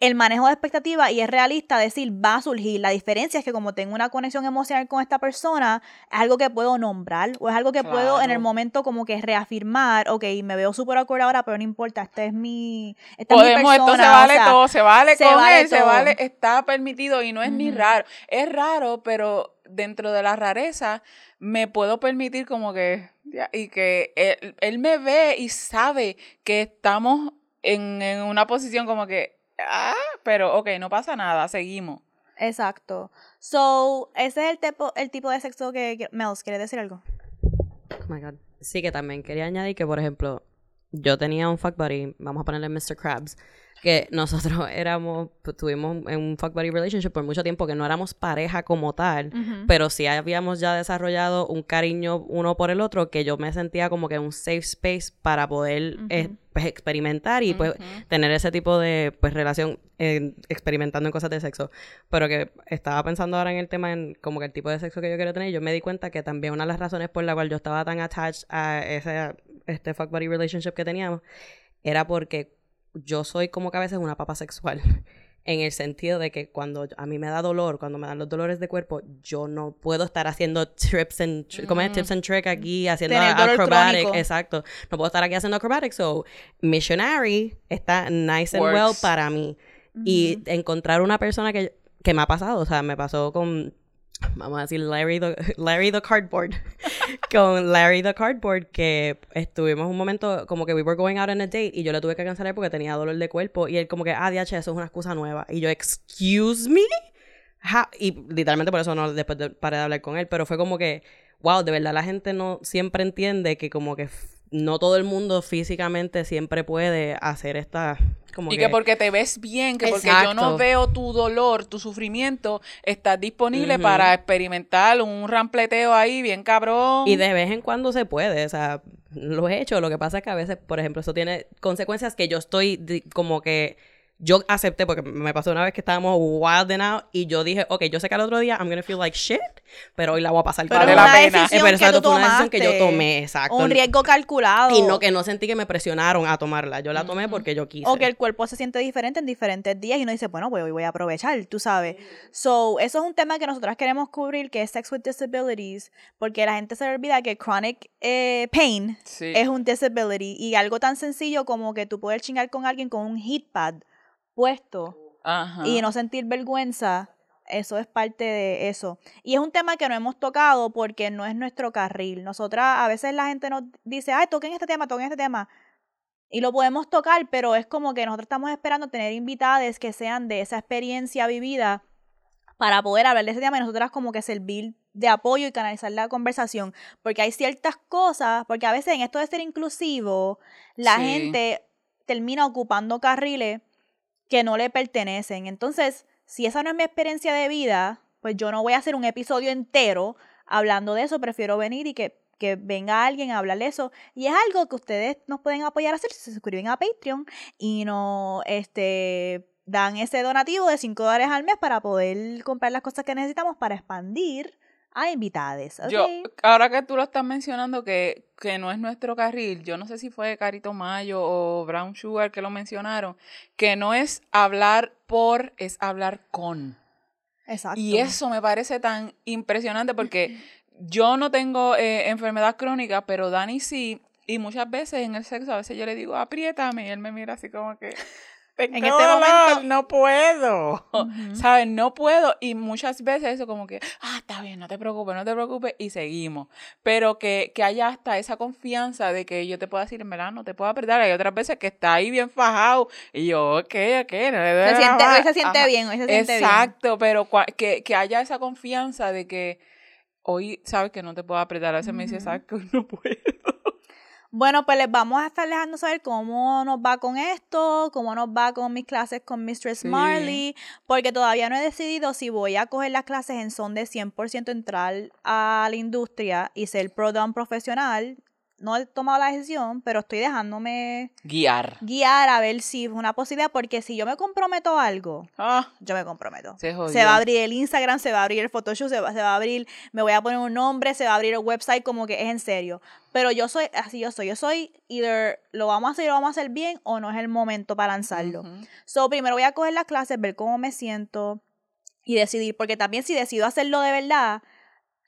el manejo de expectativas y es realista decir va a surgir. La diferencia es que como tengo una conexión emocional con esta persona, es algo que puedo nombrar o es algo que puedo en el momento como que reafirmar, ok, me veo súper acuerdo ahora, pero no importa, este es mi, esta es mi persona. esto se vale todo, se vale con él, se vale, está permitido y no es ni raro. Es raro, pero dentro de la rareza me puedo permitir como que, y que él, él me ve y sabe que estamos en, en una posición como que ah, pero ok, no pasa nada, seguimos. Exacto. So, ese es el tipo, el tipo de sexo que, Mels, ¿quiere decir algo? Oh my god. Sí, que también quería añadir que, por ejemplo, yo tenía un fuck buddy, vamos a ponerle Mr. Krabs, que nosotros éramos, pues, tuvimos en un fuck buddy relationship por mucho tiempo, que no éramos pareja como tal, pero sí habíamos ya desarrollado un cariño uno por el otro, que yo me sentía como que un safe space para poder eh, pues, experimentar y pues tener ese tipo de pues relación experimentando en cosas de sexo. Pero que estaba pensando ahora en el tema, en como que el tipo de sexo que yo quiero tener, yo me di cuenta que también una de las razones por la cual yo estaba tan attached a ese este fuck buddy relationship que teníamos era porque yo soy como que a veces una papa sexual. En el sentido de que cuando a mí me da dolor, cuando me dan los dolores de cuerpo, yo no puedo estar haciendo trips and, mm. tips and tricks aquí, haciendo acrobatic. Exacto. No puedo estar aquí haciendo acrobatic. So, missionary está nice and well para mí. Y encontrar una persona que, que me ha pasado, o sea, me pasó con vamos a decir Larry the, Larry the Cardboard, con Larry the Cardboard, que estuvimos un momento como que we were going out on a date y yo le tuve que cancelar porque tenía dolor de cuerpo y él como que, ah, DH, eso es una excusa nueva. Y yo, excuse me? Y literalmente por eso no después de, paré de hablar con él, pero fue como que, wow, de verdad la gente no siempre entiende que como que no todo el mundo físicamente siempre puede hacer esta y que, porque te ves bien, que porque yo no veo tu dolor, tu sufrimiento, estás disponible para experimentar un rampleteo ahí bien cabrón. Y de vez en cuando se puede, o sea, lo he hecho. Lo que pasa es que a veces, por ejemplo, eso tiene consecuencias que yo estoy como que yo acepté porque me pasó una vez que estábamos wild out y yo dije, ok, yo sé que al otro día I'm gonna feel like shit, pero hoy la voy a pasar para la pena. Es pero exacto, fue una decisión que yo tomé, exacto. Un riesgo calculado. Y no que no sentí que me presionaron a tomarla, yo la tomé porque yo quise. O que el cuerpo se siente diferente en diferentes días y uno dice, bueno, pues hoy voy a aprovechar, tú sabes. So, eso es un tema que nosotras queremos cubrir, que es Sex with Disabilities, porque la gente se le olvida que chronic eh, pain es un disability y algo tan sencillo como que tú puedes chingar con alguien con un heat pad puesto y no sentir vergüenza, eso es parte de eso. Y es un tema que no hemos tocado porque no es nuestro carril. Nosotras, a veces la gente nos dice, ay, toquen este tema, toquen este tema. Y lo podemos tocar, pero es como que nosotros estamos esperando tener invitadas que sean de esa experiencia vivida para poder hablar de ese tema y nosotras como que servir de apoyo y canalizar la conversación. Porque hay ciertas cosas, porque a veces en esto de ser inclusivo, la gente termina ocupando carriles que no le pertenecen. Entonces, si esa no es mi experiencia de vida, pues yo no voy a hacer un episodio entero hablando de eso, prefiero venir y que, que venga alguien a hablar eso. Y es algo que ustedes nos pueden apoyar a hacer si se suscriben a Patreon y no este, dan ese donativo de 5 dólares al mes para poder comprar las cosas que necesitamos para expandir a invitades. Yo, ahora que tú lo estás mencionando, que, que no es nuestro carril, yo no sé si fue Carito Mayo o Brown Sugar que lo mencionaron, que no es hablar por, es hablar con. Exacto. Y eso me parece tan impresionante porque yo no tengo eh, enfermedad crónica, pero Dani sí, y muchas veces en el sexo, a veces yo le digo, apriétame, y él me mira así como que en este momento no puedo, ¿sabes? No puedo. Y muchas veces eso como que, ah, está bien, no te preocupes, no te preocupes y seguimos, pero que, que haya hasta esa confianza de que yo te pueda decir, en verdad, no te puedo apretar, hay otras veces que está ahí bien fajado y yo, ok, ok, no se siente, hoy se siente bien, hoy se siente Exacto, pero que, que haya esa confianza de que hoy sabes que no te puedo apretar, a veces me dice, sabes que hoy no puedo. Bueno, pues les vamos a estar dejando saber cómo nos va con esto, cómo nos va con mis clases con Mistress Marley, porque todavía no he decidido si voy a coger las clases en son de 100% entrar a la industria y ser pro profesional no he tomado la decisión, pero estoy dejándome guiar. Guiar a ver si es una posibilidad, porque si yo me comprometo a algo, ah, yo me comprometo. Se, va a abrir el Instagram, se va a abrir el Photoshop, se va, se va a abrir, me voy a poner un nombre, se va a abrir el website, como que es en serio. Pero yo soy, así yo soy, yo soy, either lo vamos a hacer, lo vamos a hacer bien o no es el momento para lanzarlo. So, primero voy a coger las clases, ver cómo me siento y decidir, porque también si decido hacerlo de verdad,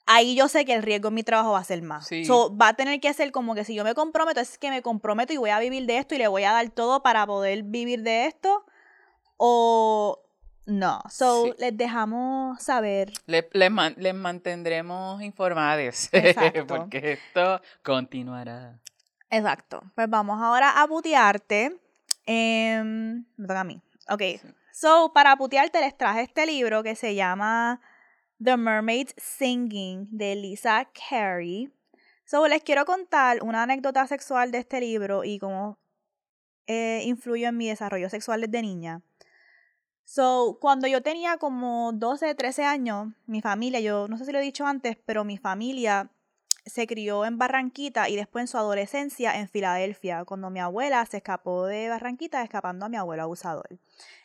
ahí yo sé que el riesgo en mi trabajo va a ser más. So, va a tener que ser como que si yo me comprometo, es que me comprometo y voy a vivir de esto y le voy a dar todo para poder vivir de esto. O no. So, les dejamos saber. Les, mantendremos informados. porque esto continuará. Exacto. Pues vamos ahora a putearte. Em, me toca a mí. Ok. So, para putearte les traje este libro que se llama The Mermaid's Singing de Lisa Carey. So, les quiero contar una anécdota sexual de este libro y cómo eh, influyó en mi desarrollo sexual desde niña. So, cuando yo tenía como 12, 13 años, mi familia, yo no sé si lo he dicho antes, pero mi familia se crió en Barranquita y después en su adolescencia en Filadelfia, cuando mi abuela se escapó de Barranquita escapando a mi abuelo abusador.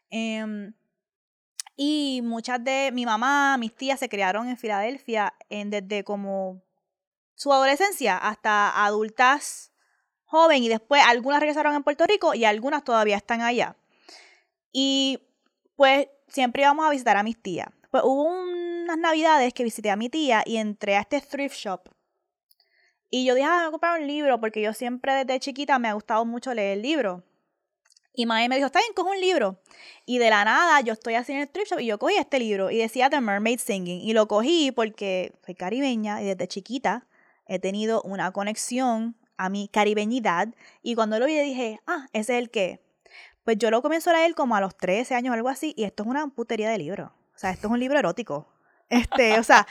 Em, y muchas de mi mamá, mis tías se criaron en Filadelfia desde como su adolescencia hasta adultas joven y después algunas regresaron en Puerto Rico y algunas todavía están allá. Y pues siempre íbamos a visitar a mis tías. Pues hubo unas navidades que visité a mi tía y entré a este thrift shop. Y yo dije, ah, voy a comprar un libro porque yo siempre desde chiquita me ha gustado mucho leer libros. Y Mae me dijo, está bien, coge un libro. Y de la nada, yo estoy así en el thrift shop y yo cogí este libro y decía The Mermaid Singing. Y lo cogí porque soy caribeña y desde chiquita he tenido una conexión a mi caribeñidad. Y cuando lo vi dije, ah, ese es el que. Pues yo lo comienzo a leer como a los 13 años o algo así. Y esto es una putería de libro. O sea, esto es un libro erótico. Este, o sea,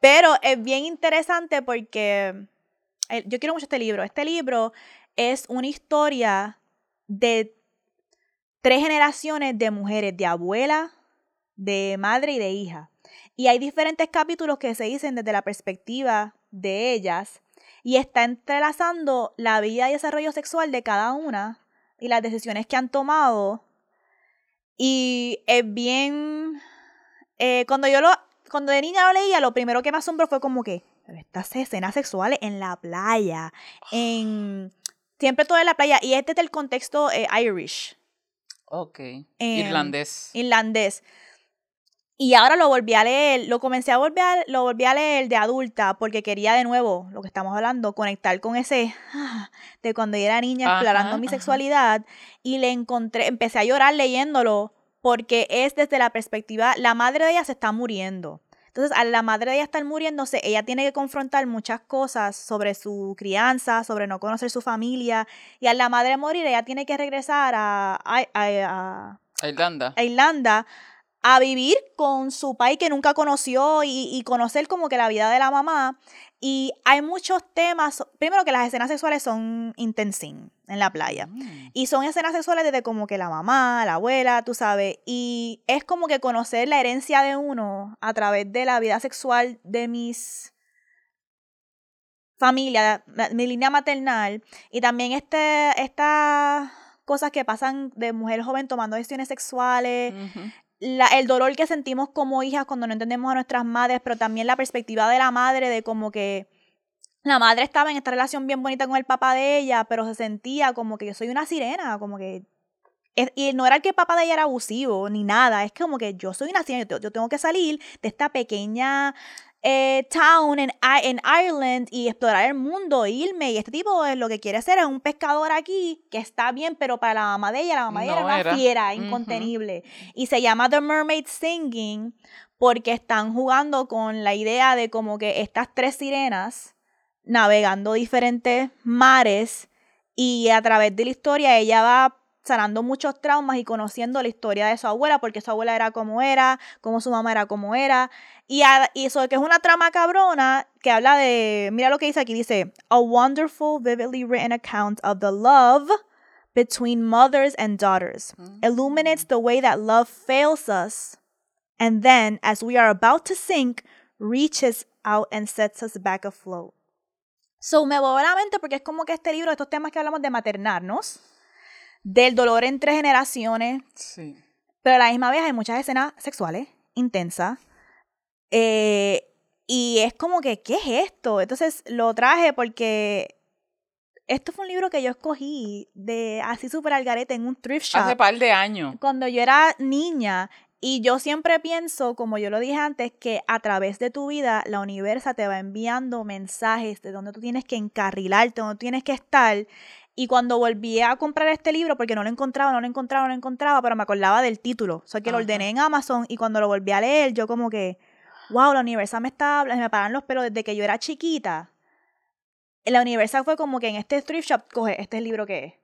pero es bien interesante porque eh, yo quiero mucho este libro. Este libro es una historia de tres generaciones de mujeres, de abuela, de madre y de hija. Y hay diferentes capítulos que se dicen desde la perspectiva de ellas y está entrelazando la vida y desarrollo sexual de cada una y las decisiones que han tomado. Y es bien... Eh, cuando yo lo... Cuando de niña lo leía, lo primero que me asombró fue como que estas escenas sexuales en la playa, en... Siempre todo en la playa. Y este es el contexto eh, Irish. Ok. irlandés. Irlandés. Y ahora lo volví a leer, lo comencé a volver, lo volví a leer de adulta porque quería de nuevo, lo que estamos hablando, conectar con ese ah, de cuando yo era niña explorando mi sexualidad y le encontré, empecé a llorar leyéndolo porque es desde la perspectiva, la madre de ella se está muriendo. Entonces, a la madre de ella estar muriéndose, ella tiene que confrontar muchas cosas sobre su crianza, sobre no conocer su familia. Y a la madre morir, ella tiene que regresar a, a, a, a Irlanda. A Irlanda a vivir con su país que nunca conoció y, y, conocer como que la vida de la mamá. Y hay muchos temas, primero que las escenas sexuales son intensín en la playa. Mm. Y son escenas sexuales desde como que la mamá, la abuela, tú sabes. Y es como que conocer la herencia de uno a través de la vida sexual de mis familia, mi línea maternal. Y también este, estas cosas que pasan de mujer joven tomando decisiones sexuales, el dolor que sentimos como hijas cuando no entendemos a nuestras madres, pero también la perspectiva de la madre de como que la madre estaba en esta relación bien bonita con el papá de ella, pero se sentía como que yo soy una sirena, como que... y no era que el papá de ella era abusivo ni nada, es como que yo soy una sirena, yo, tengo que salir de esta pequeña eh, town en, en Ireland y explorar el mundo, irme. Y este tipo es lo que quiere hacer es un pescador aquí que está bien, pero para la mamá de ella, la mamá de ella era una fiera, incontenible. Y se llama The Mermaid Singing porque están jugando con la idea de como que estas tres sirenas navegando diferentes mares y a través de la historia ella va sanando muchos traumas y conociendo la historia de su abuela, porque su abuela era como era, como su mamá era como era. Y, eso que es una trama cabrona que habla de, mira lo que dice aquí, dice, a wonderful, vividly written account of the love between mothers and daughters. Mm. Illuminates the way that love fails us. And then, as we are about to sink, reaches out and sets us back afloat. So me voy a la mente porque es como que este libro, estos temas que hablamos de maternarnos, del dolor entre generaciones. Sí. Pero a la misma vez hay muchas escenas sexuales intensas. Eh, y es como que, ¿qué es esto? Entonces lo traje porque esto fue un libro que yo escogí de así súper al garete en un thrift shop. Hace par de años. Cuando yo era niña. Y yo siempre pienso, como yo lo dije antes, que a través de tu vida la universa te va enviando mensajes de donde tú tienes que encarrilarte, donde tú tienes que estar. Y cuando volví a comprar este libro, porque no lo encontraba, no lo encontraba, no lo encontraba, pero me acordaba del título. O sea, que lo ordené en Amazon y cuando lo volví a leer, yo como que, wow, la Universal me está me paran los pelos desde que yo era chiquita. La Universal fue como que en este thrift shop, coge, este es el libro que es.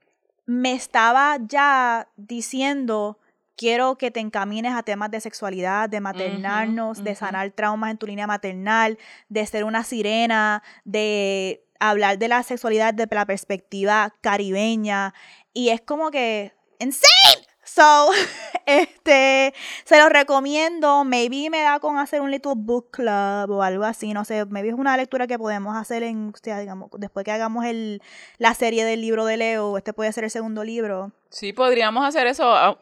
Me estaba ya diciendo, quiero que te encamines a temas de sexualidad, de maternarnos, de sanar traumas en tu línea maternal, de ser una sirena, de hablar de la sexualidad desde la perspectiva caribeña y es como que insane. So, este, se los recomiendo. Maybe me da con hacer un little book club o algo así. No sé, maybe es una lectura que podemos hacer en, o digamos, después que hagamos el, la serie del libro de Leo. Este puede ser el segundo libro. Sí, podríamos hacer eso.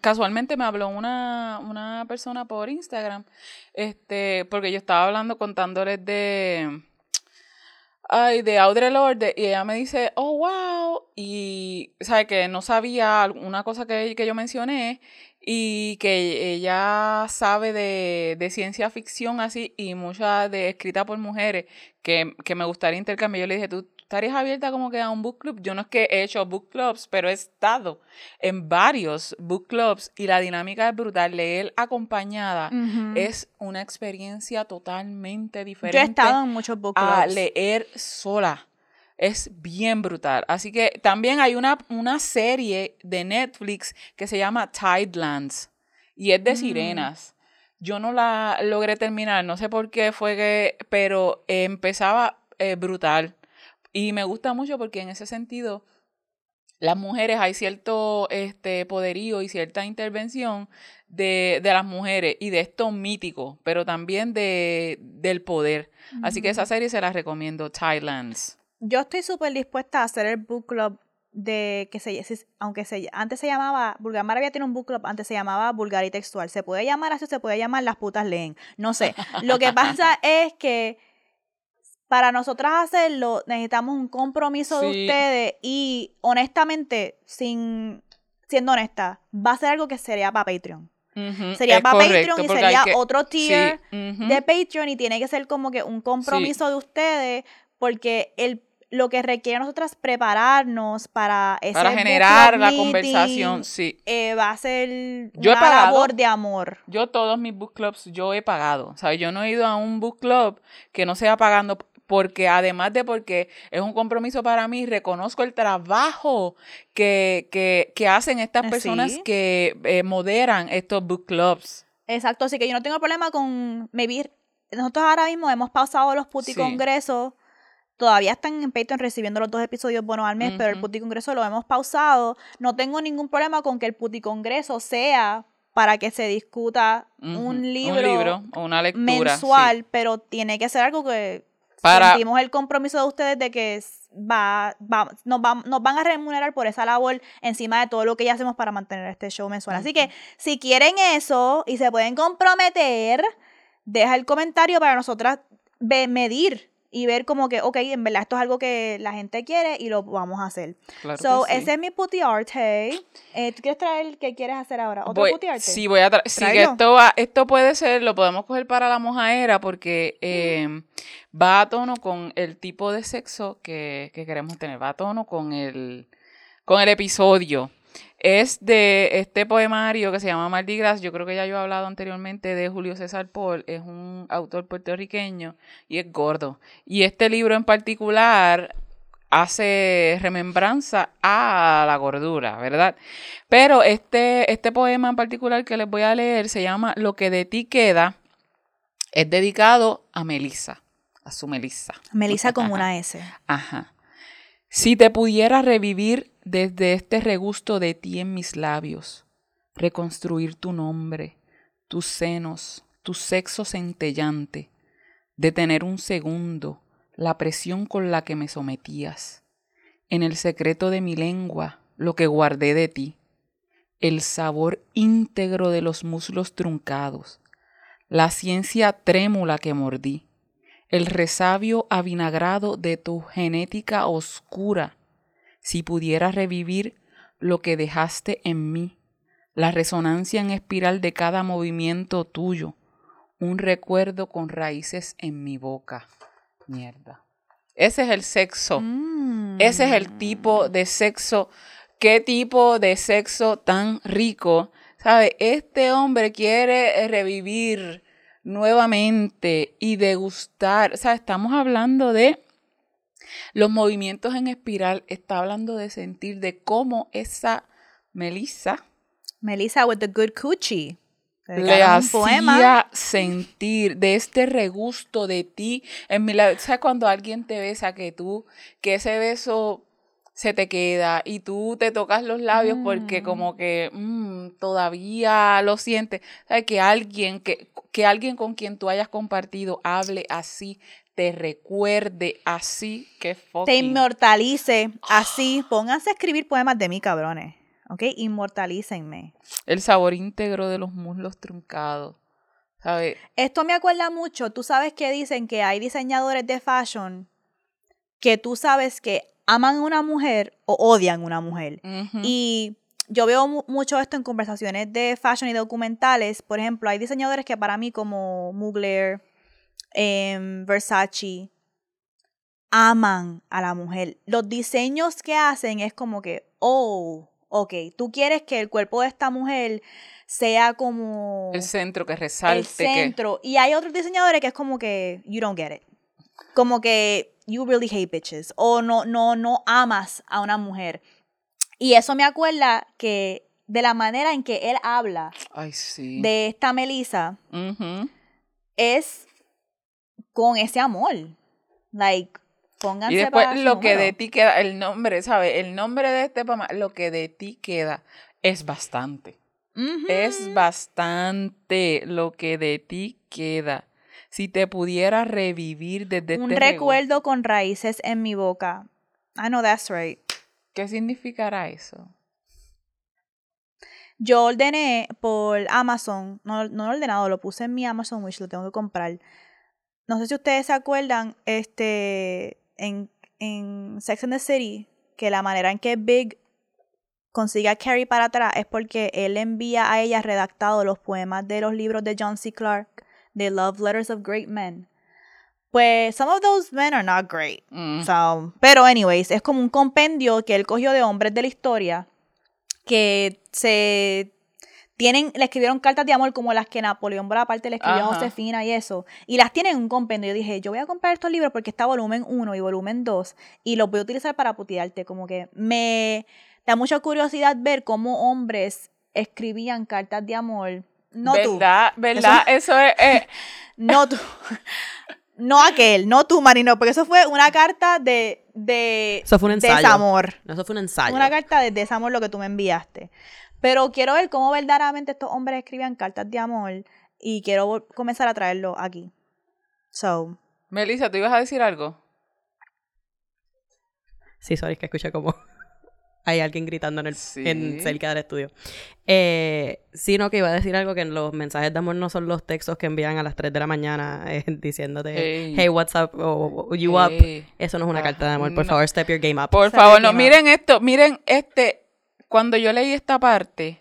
casualmente me habló una, una persona por Instagram, este, porque yo estaba hablando, contándoles de ay, de Audre Lorde, y ella me dice, oh, wow, y, ¿sabe? Que no sabía una cosa que, que yo mencioné, y que ella sabe de, de, ciencia ficción así, y mucha de escrita por mujeres, que, que me gustaría intercambiar. Yo le dije, tú, estarías abierta como que a un book club. Yo no es que he hecho book clubs, pero he estado en varios book clubs y la dinámica es brutal. Leer acompañada es una experiencia totalmente diferente. Yo he estado en muchos book clubs. A leer sola. Es bien brutal. Así que también hay una, una serie de Netflix que se llama Tidelands y es de sirenas. Yo no la logré terminar, no sé por qué fue que, pero empezaba eh, brutal y me gusta mucho porque en ese sentido, las mujeres hay cierto este, poderío y cierta intervención de, de las mujeres y de esto mítico, pero también de, del poder. Así que esa serie se la recomiendo, Thailands. Yo estoy súper dispuesta a hacer el book club de que se aunque se antes se llamaba Vulgar Maravilla tiene un book club antes se llamaba Vulgar y Textual se puede llamar así se puede llamar las putas leen no sé lo que pasa es que para nosotras hacerlo necesitamos un compromiso de ustedes y honestamente, sin siendo honesta, va a ser algo que sería para Patreon. sería para Patreon y sería otro tier de Patreon y tiene que ser como que un compromiso de ustedes porque el lo que requiere nosotras prepararnos para ese para generar la conversación sí. eh, va a ser yo una labor de amor. Yo todos mis book clubs yo he pagado. Sea yo no he ido a un book club que no sea pagando porque además de porque es un compromiso para mí, reconozco el trabajo que, que, que hacen estas eh, personas que eh, moderan estos book clubs. Exacto, así que yo no tengo problema con, maybe, nosotros ahora mismo hemos pasado los puti congresos, todavía están en Patreon recibiendo los dos episodios buenos al mes, pero el puti congreso lo hemos pausado, no tengo ningún problema con que el puti congreso sea para que se discuta un libro, un libro o una lectura mensual, pero tiene que ser algo que Sentimos el compromiso de ustedes de que va, va, nos, nos van a remunerar por esa labor encima de todo lo que ya hacemos para mantener este show mensual. Así que si quieren eso y se pueden comprometer, deja el comentario para nosotras medir y ver como que, ok, en verdad esto es algo que la gente quiere y lo vamos a hacer. Claro so, que sí. ese es mi putty arte. Eh, ¿Tú quieres traer qué quieres hacer ahora? ¿Otro Voy- putty arte? Sí, voy a traer. Sí, que esto, va, esto puede ser, lo podemos coger para la mojaera porque eh, va a tono con el tipo de sexo que, que queremos tener. Va a tono con el, con el episodio. Es de este poemario que se llama Mardi Gras. Yo creo que ya yo he hablado anteriormente de Julio César Paul. Es un autor puertorriqueño y es gordo. Y este libro en particular hace remembranza a la gordura, ¿verdad? Pero este, este poema en particular que les voy a leer se llama Lo que de ti queda. Es dedicado a Melissa, a su Melissa. Melissa con una S. Ajá. Si te pudiera revivir desde este regusto de ti en mis labios, reconstruir tu nombre, tus senos, tu sexo centellante, detener un segundo la presión con la que me sometías, en el secreto de mi lengua, lo que guardé de ti, el sabor íntegro de los muslos truncados, la ciencia trémula que mordí, el resabio avinagrado de tu genética oscura, si pudiera revivir lo que dejaste en mí, la resonancia en espiral de cada movimiento tuyo, un recuerdo con raíces en mi boca. Mierda. Ese es el sexo. Mm. Ese es el tipo de sexo. ¿Qué tipo de sexo tan rico? ¿Sabe? Este hombre quiere revivir nuevamente y degustar. O sea, estamos hablando de los movimientos en espiral. Está hablando de sentir de cómo esa Melissa Melissa with the good coochie. le un poema. hacía sentir de este regusto de ti en mi labio. ¿Sabes cuando alguien te besa que tú, que ese beso se te queda y tú te tocas los labios porque Mm. como que mm, todavía lo sientes? ¿Sabes? Que alguien, que, que alguien con quien tú hayas compartido hable así, te recuerde así, que Te fucking... inmortalice. Así, pónganse a escribir poemas de mí, cabrones. ¿Ok? Inmortalícenme. El sabor íntegro de los muslos truncados. ¿Sabes? Esto me acuerda mucho. Tú sabes que dicen que hay diseñadores de fashion que tú sabes que aman a una mujer o odian a una mujer. Y yo veo mu- mucho esto en conversaciones de fashion y documentales. Por ejemplo, hay diseñadores que para mí como Mugler, em, Versace, aman a la mujer. Los diseños que hacen es como que, oh, ok, tú quieres que el cuerpo de esta mujer sea como El centro que resalte. el que- centro. Y hay otros diseñadores que es como que, you don't get it. Como que, you really hate bitches. O no, no, no amas a una mujer. Y eso me acuerda que de la manera en que él habla Ay, sí. de esta Melissa es con ese amor. Like, pónganse Y después pa' su lo que de ti queda, el nombre, ¿sabes? El nombre de este poema, lo que de ti queda, es bastante. Es bastante lo que de ti queda. Si te pudiera revivir desde un este recuerdo con raíces en mi boca. I know that's right. ¿Qué significará eso? Yo ordené por Amazon, no, no lo he ordenado, lo puse en mi Amazon Wish, lo tengo que comprar. No sé si ustedes se acuerdan, este, en, en Sex and the City, que la manera en que Big consigue a Carrie para atrás es porque él envía a ella redactado los poemas de los libros de John C. Clarke, de Love Letters of Great Men. Pues, some of those men are not great. Mm. So, pero anyways, es como un compendio que él cogió de hombres de la historia que se tienen, le escribieron cartas de amor como las que Napoleón Bonaparte le escribió a. Josefina y eso, y las tienen en un compendio. Yo dije, yo voy a comprar estos libros porque está volumen 1 y volumen 2 y los voy a utilizar para putearte, como que me da mucha curiosidad ver cómo hombres escribían cartas de amor. No tú, ¿Verdad? ¿Verdad? Eso, es... eh, no tú. No aquel, no tú, Marino, porque eso fue una carta de, de Eso fue un ensayo. desamor. No, Eso fue un ensayo. Una carta de desamor lo que tú me enviaste. Pero quiero ver cómo verdaderamente estos hombres escribían cartas de amor y quiero comenzar a traerlo aquí. So, Melissa, ¿tú ibas a decir algo? Sí, sorry, es que escuché como... hay alguien gritando en, el, en cerca del estudio. Eh, sino que iba a decir algo que en los mensajes de amor no son los textos que envían a las 3 de la mañana eh, diciéndote, hey. what's up, o you up. Eso no es una carta de amor. Por favor, step your game up. Por favor, no, miren esto, miren este. Cuando yo leí esta parte,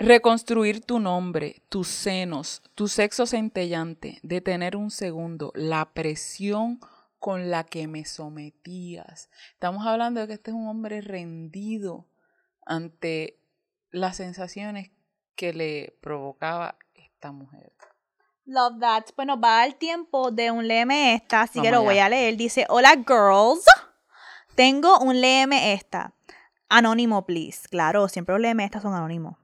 reconstruir tu nombre, tus senos, tu sexo centellante, detener un segundo, la presión con la que me sometías. Estamos hablando de que este es un hombre rendido ante las sensaciones que le provocaba esta mujer. Love that. Bueno, va al tiempo de un léeme esta, así que lo voy a leer. Dice, hola girls, tengo un léeme esta. Anónimo, please. Claro, siempre los léeme estas son anónimos.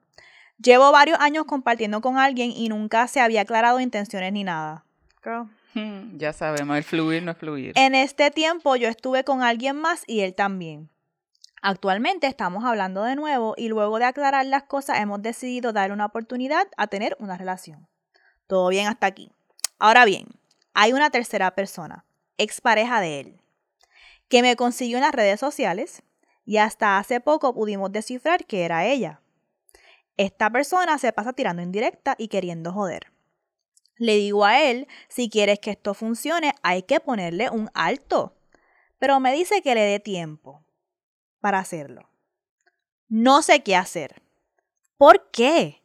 Llevo varios años compartiendo con alguien y nunca se había aclarado intenciones ni nada. Girl. Ya sabemos, el fluir no es fluir. En este tiempo yo estuve con alguien más y él también. Actualmente estamos hablando de nuevo y luego de aclarar las cosas hemos decidido dar una oportunidad a tener una relación. Todo bien hasta aquí. Ahora bien, hay una tercera persona, expareja de él, que me consiguió en las redes sociales y hasta hace poco pudimos descifrar que era ella. Esta persona se pasa tirando indirecta y queriendo joder. Le digo a él, si quieres que esto funcione, hay que ponerle un alto. Pero me dice que le dé tiempo para hacerlo. No sé qué hacer. ¿Por qué?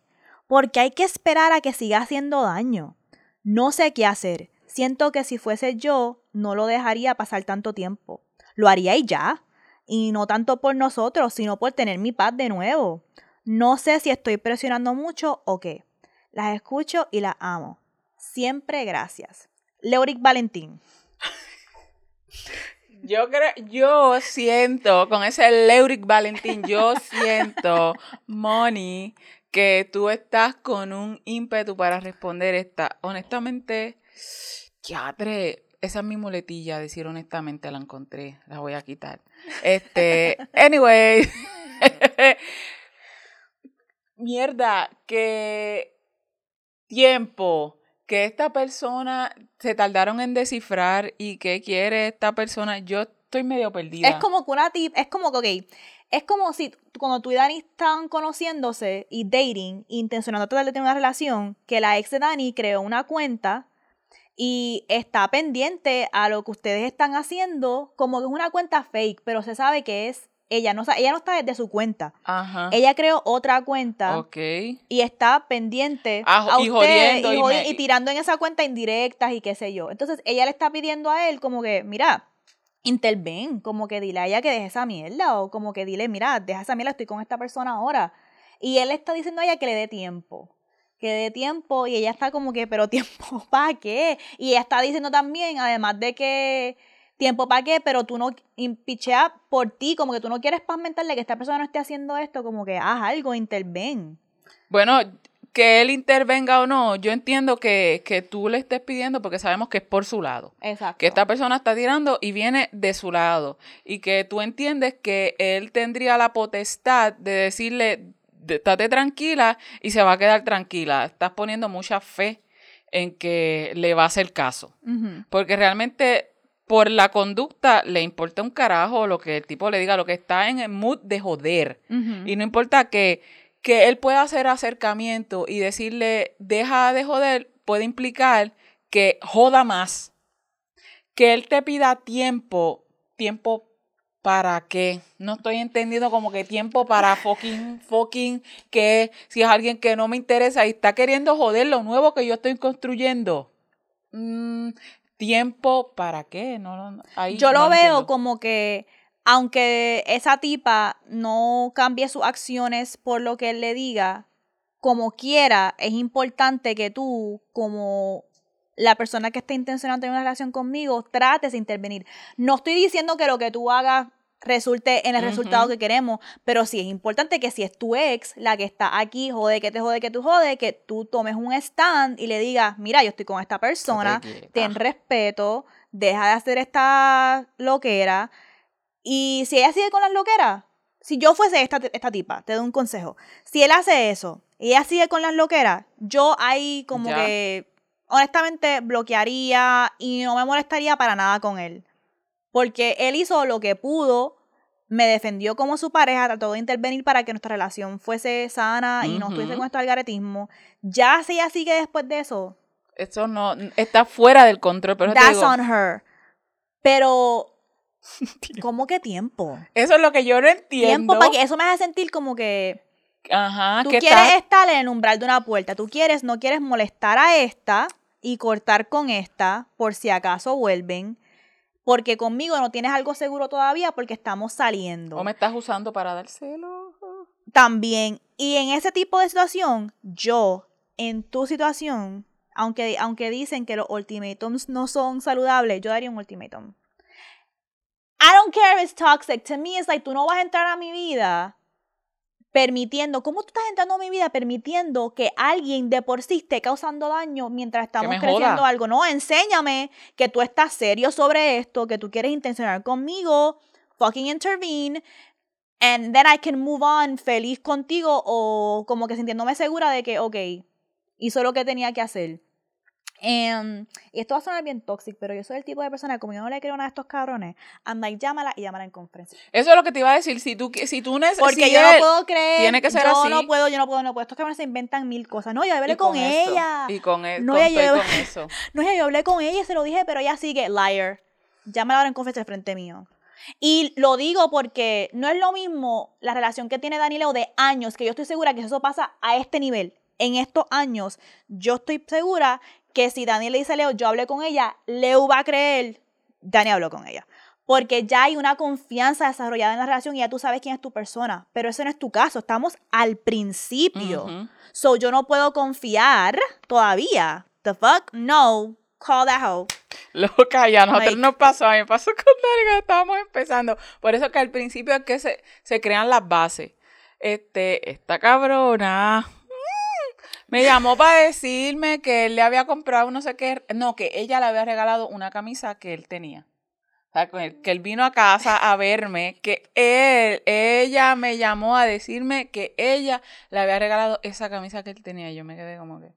Porque hay que esperar a que siga haciendo daño. No sé qué hacer. Siento que si fuese yo, no lo dejaría pasar tanto tiempo. Lo haría y ya. Y no tanto por nosotros, sino por tener mi paz de nuevo. No sé si estoy presionando mucho o qué. Las escucho y las amo. Siempre gracias. Leoric Valentín. Yo creo, yo siento, con ese Leuric Valentín, yo siento, Moni, que tú estás con un ímpetu para responder esta. Honestamente, atre, esa es mi muletilla, decir honestamente la encontré, la voy a quitar. Este, anyway. Mierda, que tiempo que esta persona se tardaron en descifrar y qué quiere esta persona, yo estoy medio perdida. Es como que una tip, es como que, ok, es como si cuando tú y Dani están conociéndose y dating, intencionando tratar de tener una relación, que la ex de Dani creó una cuenta y está pendiente a lo que ustedes están haciendo, como que es una cuenta fake, pero se sabe que es ella no, ella no está desde su cuenta. Ajá. Ella creó otra cuenta. Ok. Y está pendiente ah, a usted y, tirando en esa cuenta indirectas y qué sé yo. Entonces ella le está pidiendo a él como que, mira, interven, como que dile a ella que deje esa mierda o como que dile, mira, deja esa mierda, estoy con esta persona ahora. Y él está diciendo a ella que le dé tiempo que dé tiempo y ella está como que, pero tiempo para qué? Y ella está diciendo también, además de que tiempo para qué, pero tú no picheas por ti, como que tú no quieres de que esta persona no esté haciendo esto, como que haz algo, interven. Bueno, que él intervenga o no, yo entiendo que, que, tú le estés pidiendo porque sabemos que es por su lado. Exacto. Que esta persona está tirando y viene de su lado. Y que tú entiendes que él tendría la potestad de decirle, estate tranquila y se va a quedar tranquila. Estás poniendo mucha fe en que le va a hacer caso. Porque realmente por la conducta le importa un carajo lo que el tipo le diga, lo que está en el mood de joder. Y no importa que, que él pueda hacer acercamiento y decirle, deja de joder, puede implicar que joda más. Que él te pida tiempo, tiempo para qué. No estoy entendiendo como que tiempo para fucking, fucking, que si es alguien que no me interesa y está queriendo joder lo nuevo que yo estoy construyendo. Mm, tiempo para qué no, yo lo veo como que aunque esa tipa no cambie sus acciones por lo que él le diga como quiera es importante que tú como la persona que esté intencionando tener una relación conmigo trates de intervenir. No estoy diciendo que lo que tú hagas resulte en el resultado que queremos. Pero sí es importante que si es tu ex la que está aquí, jode que te jode que tú jode, que tú tomes un stand y le digas, mira, yo estoy con esta persona, ten respeto, deja de hacer esta loquera. Y si ella sigue con las loqueras, si yo fuese esta, esta tipa, te doy un consejo. Si él hace eso y ella sigue con las loqueras, yo ahí como que honestamente bloquearía y no me molestaría para nada con él porque él hizo lo que pudo me defendió como su pareja, trató de intervenir para que nuestra relación fuese sana y no estuviese con este algaretismo. Ya si ella sigue después de eso. Eso no, está fuera del control, pero That's on her. Pero, ¿cómo que tiempo? Eso es lo que yo no entiendo. Tiempo para que eso me hace sentir como que... Ajá, tú quieres estar en el umbral de una puerta, tú quieres, no quieres molestar a esta y cortar con esta por si acaso vuelven porque conmigo no tienes algo seguro todavía porque estamos saliendo. ¿O me estás usando para dárselo? También. Y en ese tipo de situación, yo, en tu situación, aunque, aunque dicen que los ultimatums no son saludables, yo daría un ultimatum. I don't care if it's toxic. To me, it's like, tú no vas a entrar a mi vida permitiendo, ¿cómo tú estás entrando en mi vida permitiendo que alguien de por sí esté causando daño mientras estamos creciendo algo? No, enséñame que tú estás serio sobre esto, que tú quieres intencionar conmigo, fucking intervene, and then I can move on feliz contigo o como que sintiéndome segura de que, ok, hizo lo que tenía que hacer. Em, y esto va a sonar bien tóxico, pero yo soy el tipo de persona que como yo no le creo nada a estos cabrones, anda y llámala y llámala en conferencia. Eso es lo que te iba a decir, si tú, si tú necesitas... Porque yo no puedo creer, tiene que ser yo no puedo, yo no puedo, no puedo. Estos cabrones se inventan mil cosas. No, yo hablé con, ella. Y con, él, no, con, yo, con eso. No, yo hablé con ella y se lo dije, pero ella sigue, liar. Llámala ahora en conferencia frente mío. Y lo digo porque no es lo mismo la relación que tiene Danilo de años, que yo estoy segura que eso pasa a este nivel. En estos años, yo estoy segura que si Daniel le dice a Leo, yo hablé con ella, Leo va a creer, Dani habló con ella. Porque ya hay una confianza desarrollada en la relación y ya tú sabes quién es tu persona. Pero ese no es tu caso. Estamos al principio. So yo no puedo confiar todavía. The fuck? No. Call that hoe. Loca, ya a nosotros nos pasó, a mí me pasó con Dani estábamos empezando. Por eso que al principio es que se, se crean las bases. Este, esta cabrona me llamó para decirme que él le había comprado no sé qué, no, que ella le había regalado una camisa que él tenía. O sea, que él vino a casa a verme, que él, ella me llamó a decirme que ella le había regalado esa camisa que él tenía. Y yo me quedé como que...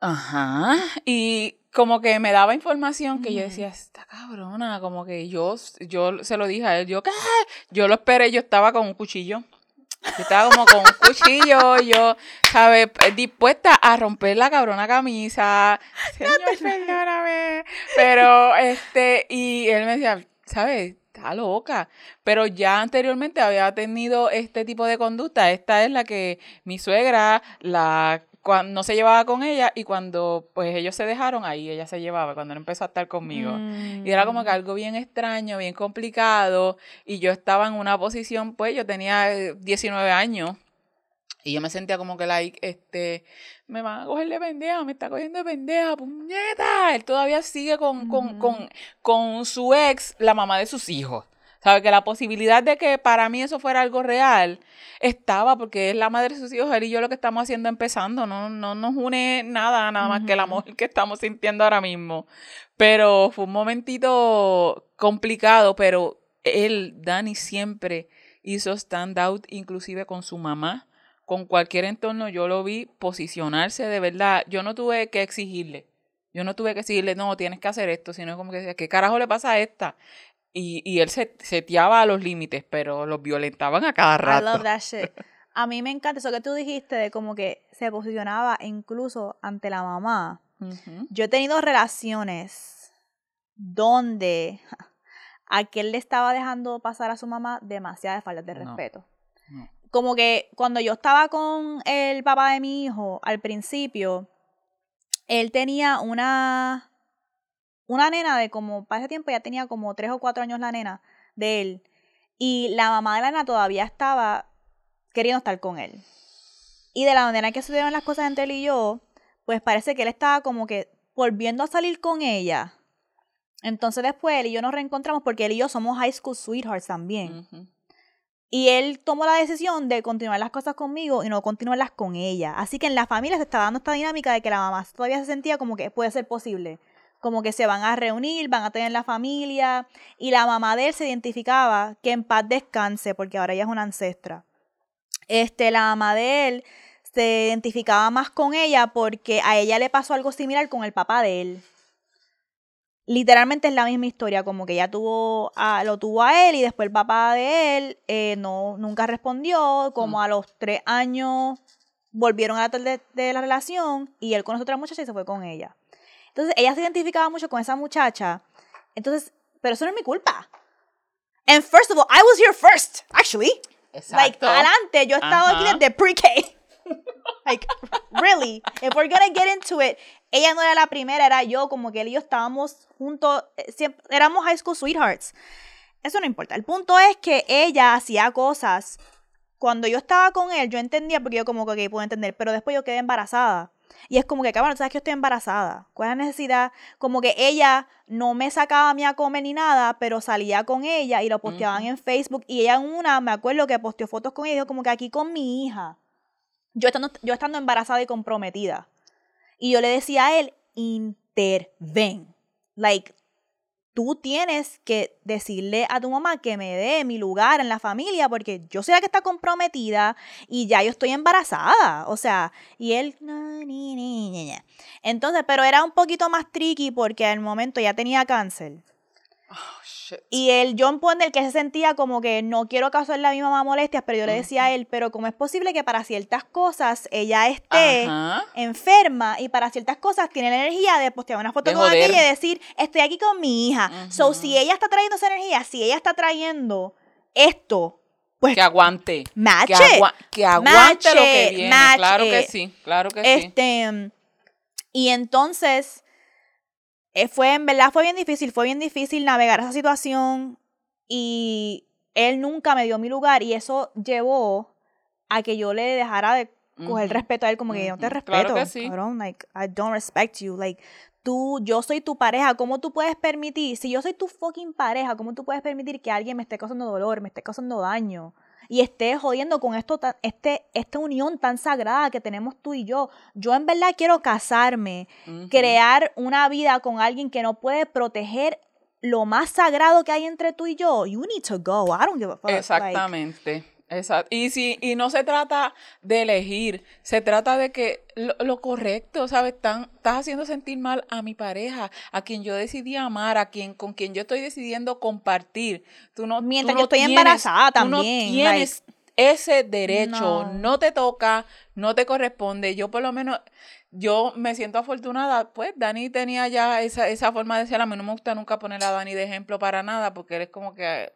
Ajá. Y como que me daba información que yo decía, esta cabrona, como que yo, yo se lo dije a él, yo, ¿qué? Yo lo esperé, yo estaba con un cuchillo yo estaba como con un cuchillo, yo, ¿sabes? Dispuesta a romper la cabrona camisa. Señor, perdóname. Pero, este, y él me decía, ¿sabes? Está loca. Pero ya anteriormente había tenido este tipo de conducta. Esta es la que mi suegra, la no se llevaba con ella y cuando pues ellos se dejaron, ahí ella se llevaba, cuando él empezó a estar conmigo. Y era como que mm. algo bien extraño, bien complicado y yo estaba en una posición, pues yo tenía 19 eh, años y yo me sentía como que, like, este, me van a coger de pendeja, me está cogiendo de pendeja, puñeta. Él todavía sigue con, con, con, con su ex, la mamá de sus hijos. ¿Sabe? Que la posibilidad de que para mí eso fuera algo real estaba porque es la madre de sus hijos, él y yo lo que estamos haciendo empezando, no, no nos une nada, nada más que el amor que estamos sintiendo ahora mismo. Pero fue un momentito complicado, pero él, Dani, siempre hizo stand out, inclusive con su mamá, con cualquier entorno, yo lo vi posicionarse de verdad. Yo no tuve que exigirle. Yo no tuve que decirle, no, tienes que hacer esto, sino como que decía, ¿qué carajo le pasa a esta? Y, y él se seteaba a los límites, pero los violentaban a cada rato. I love that shit. A mí me encanta eso que tú dijiste de como que se posicionaba incluso ante la mamá. Yo he tenido relaciones donde aquel le estaba dejando pasar a su mamá demasiadas faltas de respeto. Como que cuando yo estaba con el papá de mi hijo al principio, él tenía una una nena de como, para ese tiempo ya tenía como tres o cuatro años la nena de él. Y la mamá de la nena todavía estaba queriendo estar con él. Y de la manera en que sucedieron las cosas entre él y yo, pues parece que él estaba como que volviendo a salir con ella. Entonces después él y yo nos reencontramos porque él y yo somos high school sweethearts también. Y él tomó la decisión de continuar las cosas conmigo y no continuarlas con ella. Así que en la familia se está dando esta dinámica de que la mamá todavía se sentía como que puede ser posible como que se van a reunir, van a tener la familia, y la mamá de él se identificaba que en paz descanse, porque ahora ella es una ancestra. Este, la mamá de él se identificaba más con ella porque a ella le pasó algo similar con el papá de él. literalmente es la misma historia, como que ella tuvo a, lo tuvo a él y después el papá de él eh, no, nunca respondió, como a los tres años volvieron a la de, de la relación y él conoció a otra muchacha y se fue con ella. Entonces ella se identificaba mucho con esa muchacha, entonces, pero eso no es mi culpa. And first of all, I was here first, actually. Exacto. Like, adelante, yo he estado aquí Ajá. desde pre-K. like, really, if we're gonna get into it, ella no era la primera, era yo, como que él y yo estábamos juntos, eh, siempre, éramos high school sweethearts. Eso no importa. El punto es que ella hacía cosas. Cuando yo estaba con él, yo entendía, porque yo como que ok, puedo entender, pero después yo quedé embarazada. Y es como que, cabrón, ¿sabes que yo estoy embarazada? ¿Cuál es la necesidad? Como que ella no me sacaba a mí a comer ni nada, pero salía con ella y lo posteaban en Facebook. Y ella en una, me acuerdo que posteó fotos con ella y dijo como que aquí con mi hija. Yo estando, yo estando embarazada y comprometida. Y yo le decía a él, interven. Like, tú tienes que decirle a tu mamá que me dé mi lugar en la familia porque yo soy la que está comprometida y ya yo estoy embarazada. O sea, y él... Entonces, pero era un poquito más tricky porque al momento ya tenía cáncer. Oh. Y el John Ponder que se sentía como que no quiero causarle a mi mamá molestias, pero yo le decía a él, pero ¿cómo es posible que para ciertas cosas ella esté Ajá. enferma y para ciertas cosas tiene la energía de postear una foto De con aquella y decir, estoy aquí con mi hija. So, si ella está trayendo esa energía, si ella está trayendo esto, pues Que aguante. match Que, it. agua- que aguante lo que viene. match claro que sí, claro que sí. Este, y entonces, fue, en verdad fue bien difícil, fue bien difícil navegar esa situación y él nunca me dio mi lugar y eso llevó a que yo le dejara de coger respeto a él, como que yo no te respeto, Claro que sí. cabrón, like, I don't respect you, like, tú, yo soy tu pareja, ¿cómo tú puedes permitir, si yo soy tu fucking pareja, ¿cómo tú puedes permitir que alguien me esté causando dolor, me esté causando daño? Y esté jodiendo con esto, este, esta unión tan sagrada que tenemos tú y yo. Yo en verdad quiero casarme, crear una vida con alguien que no puede proteger lo más sagrado que hay entre tú y yo. You need to go. I don't give a fuck. Like, Exactamente. Exacto. Y si, y no se trata de elegir, se trata de que lo, lo correcto, ¿sabes? Tan, estás haciendo sentir mal a mi pareja, a quien yo decidí amar, a quien, con quien yo estoy decidiendo compartir. Tú no, tú Mientras no yo estoy tienes- embarazada tú no también, tienes ese derecho, No. no. te toca, no te corresponde. Yo por lo menos, yo me siento afortunada, pues Dani tenía ya esa, esa forma de ser. A mí no me gusta nunca poner a Dani de ejemplo para nada, porque él es como que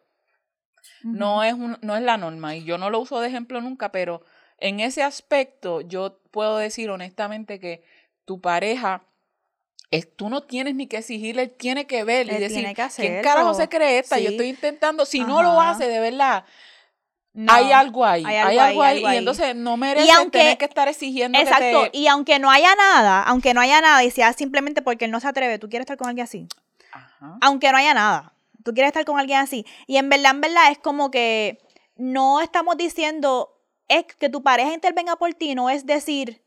no es, un, no es la norma y yo no lo uso de ejemplo nunca, pero en ese aspecto yo puedo decir honestamente que tu pareja, es, tú no tienes ni que exigirle, él tiene que ver y decir, que ¿quién carajo hacerlo". se cree esta? Yo estoy intentando, si no lo hace de verdad, No. hay algo ahí, hay hay algo algo, ahí, y entonces no aunque- tener que estar exigiendo Exacto. que te... Y aunque no haya nada, aunque no haya nada y sea simplemente porque él no se atreve, tú quieres estar con alguien así. Ajá. aunque no haya nada. Tú quieres estar con alguien así. Y en verdad, en verdad, es como que no estamos diciendo es que tu pareja intervenga por ti, no es decir,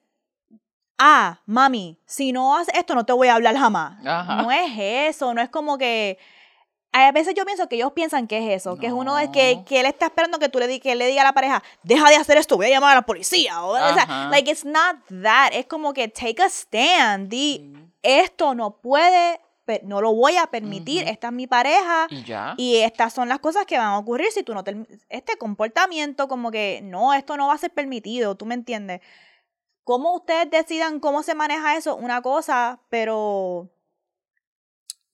ah, mami, si no haces esto, no te voy a hablar jamás. Ajá. No es eso, no es como que. A veces yo pienso que ellos piensan que es eso, que es uno de que, que él está esperando que tú le, di- que él le diga a la pareja, deja de hacer esto, voy a llamar a la policía. O, o sea, Ajá. like, it's not that. Es como que take a stand. Di, esto no puede, no lo voy a permitir. Esta es mi pareja. Y ya. Y estas son las cosas que van a ocurrir si tú no te... Este comportamiento como que, no, esto no va a ser permitido, ¿tú me entiendes? Cómo ustedes decidan cómo se maneja eso, una cosa, pero...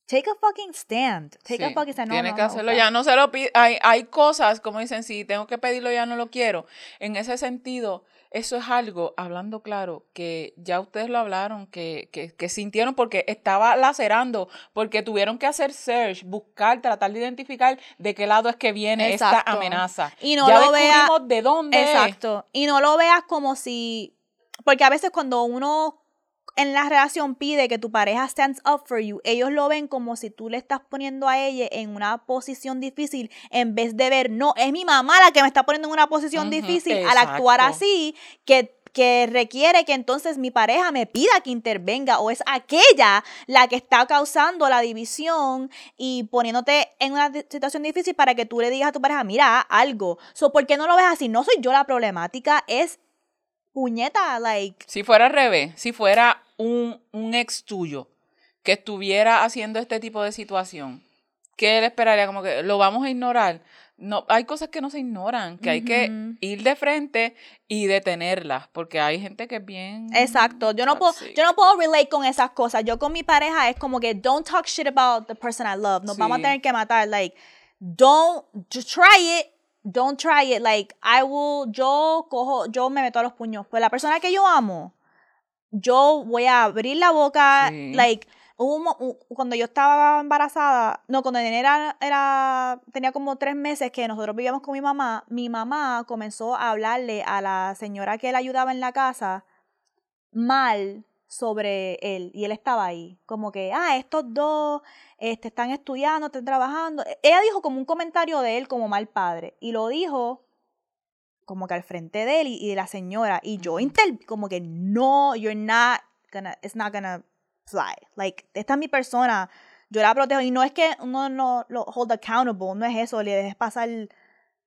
Take a fucking stand. Take a Sí, fucking stand. No, tiene no, que no, hacerlo ya. No se lo pide. Hay, hay cosas, como dicen, si tengo que pedirlo ya no lo quiero. En ese sentido, eso es algo, hablando claro, que ya ustedes lo hablaron, que, que, que sintieron porque estaba lacerando, porque tuvieron que hacer search, buscar, tratar de identificar de qué lado es que viene Exacto. esta amenaza. Y no ya lo vea- descubrimos de dónde es. Exacto. Y no lo veas como si. Porque a veces cuando uno en la relación pide que tu pareja stands up for you, ellos lo ven como si tú le estás poniendo a ella en una posición difícil en vez de ver, no, es mi mamá la que me está poniendo en una posición difícil al actuar así, que que requiere que entonces mi pareja me pida que intervenga o es aquella la que está causando la división y poniéndote en una situación difícil para que tú le digas a tu pareja, mira, algo. So, ¿por qué no lo ves así? No soy yo la problemática, es puñeta, like, Si fuera al revés, si fuera un, un ex tuyo que estuviera haciendo este tipo de situación, ¿qué él esperaría? Como que lo vamos a ignorar. No, hay cosas que no se ignoran, que hay que ir de frente y detenerlas, porque hay gente que es bien Exacto, yo no puedo yo no puedo relate con esas cosas. Yo con mi pareja es como que don't talk shit about the person I love. Nos vamos a tener que matar like don't just try it. Don't try it like I will yo cojo yo me meto a los puños. Pues la persona que yo amo yo voy a abrir la boca like cuando yo estaba embarazada, no, cuando era, era, tenía como tres meses que nosotros vivíamos con mi mamá, mi mamá comenzó a hablarle a la señora que él ayudaba en la casa mal sobre él y él estaba ahí, como que, ah, estos dos este, están estudiando, están trabajando. Ella dijo como un comentario de él como mal padre y lo dijo como que al frente de él y, de la señora y yo inter como que no, you're not gonna, it's not gonna fly. Like, esta es mi persona, yo la protejo. Y no es que uno no lo hold accountable, no es eso, le dejes pasar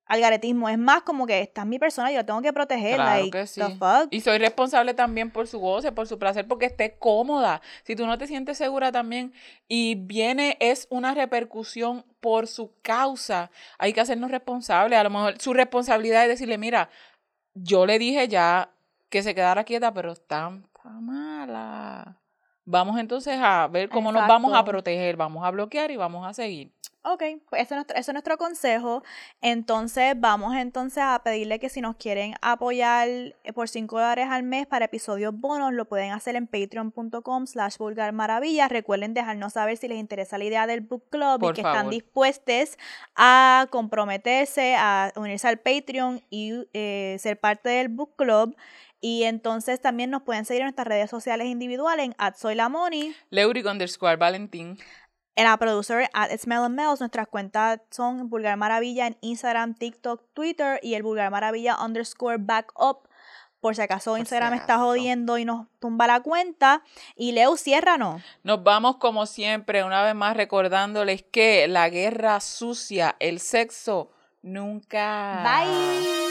al garetismo. Es más como que esta es mi persona, yo la tengo que proteger. like, the fuck? Y soy responsable también por su goce, por su placer, porque esté cómoda. Si tú no te sientes segura también y viene, es una repercusión por su causa, hay que hacernos responsables. A lo mejor su responsabilidad es decirle, mira, yo le dije ya que se quedara quieta, pero está mala. Vamos entonces a ver cómo nos vamos a proteger, vamos a bloquear y vamos a seguir. Ok, pues eso es, nuestro, es nuestro consejo. Entonces vamos entonces a pedirle que si nos quieren apoyar eh, por 5 dólares al mes para episodios bonos, lo pueden hacer en patreon.com slash vulgar Recuerden dejarnos saber si les interesa la idea del book club y que están dispuestos a comprometerse, a unirse al Patreon y eh, ser parte del book club. Y entonces también nos pueden seguir en nuestras redes sociales individuales en at soy la Leuric underscore Valentín. En la producer at Smell Nuestras cuentas son Vulgar Maravilla en Instagram, TikTok, Twitter y el Vulgar Maravilla underscore backup. Por si acaso Instagram está jodiendo y nos tumba la cuenta. Y Leo, ciérranos. Nos vamos como siempre, una vez más recordándoles que la guerra sucia, el sexo, nunca. Bye.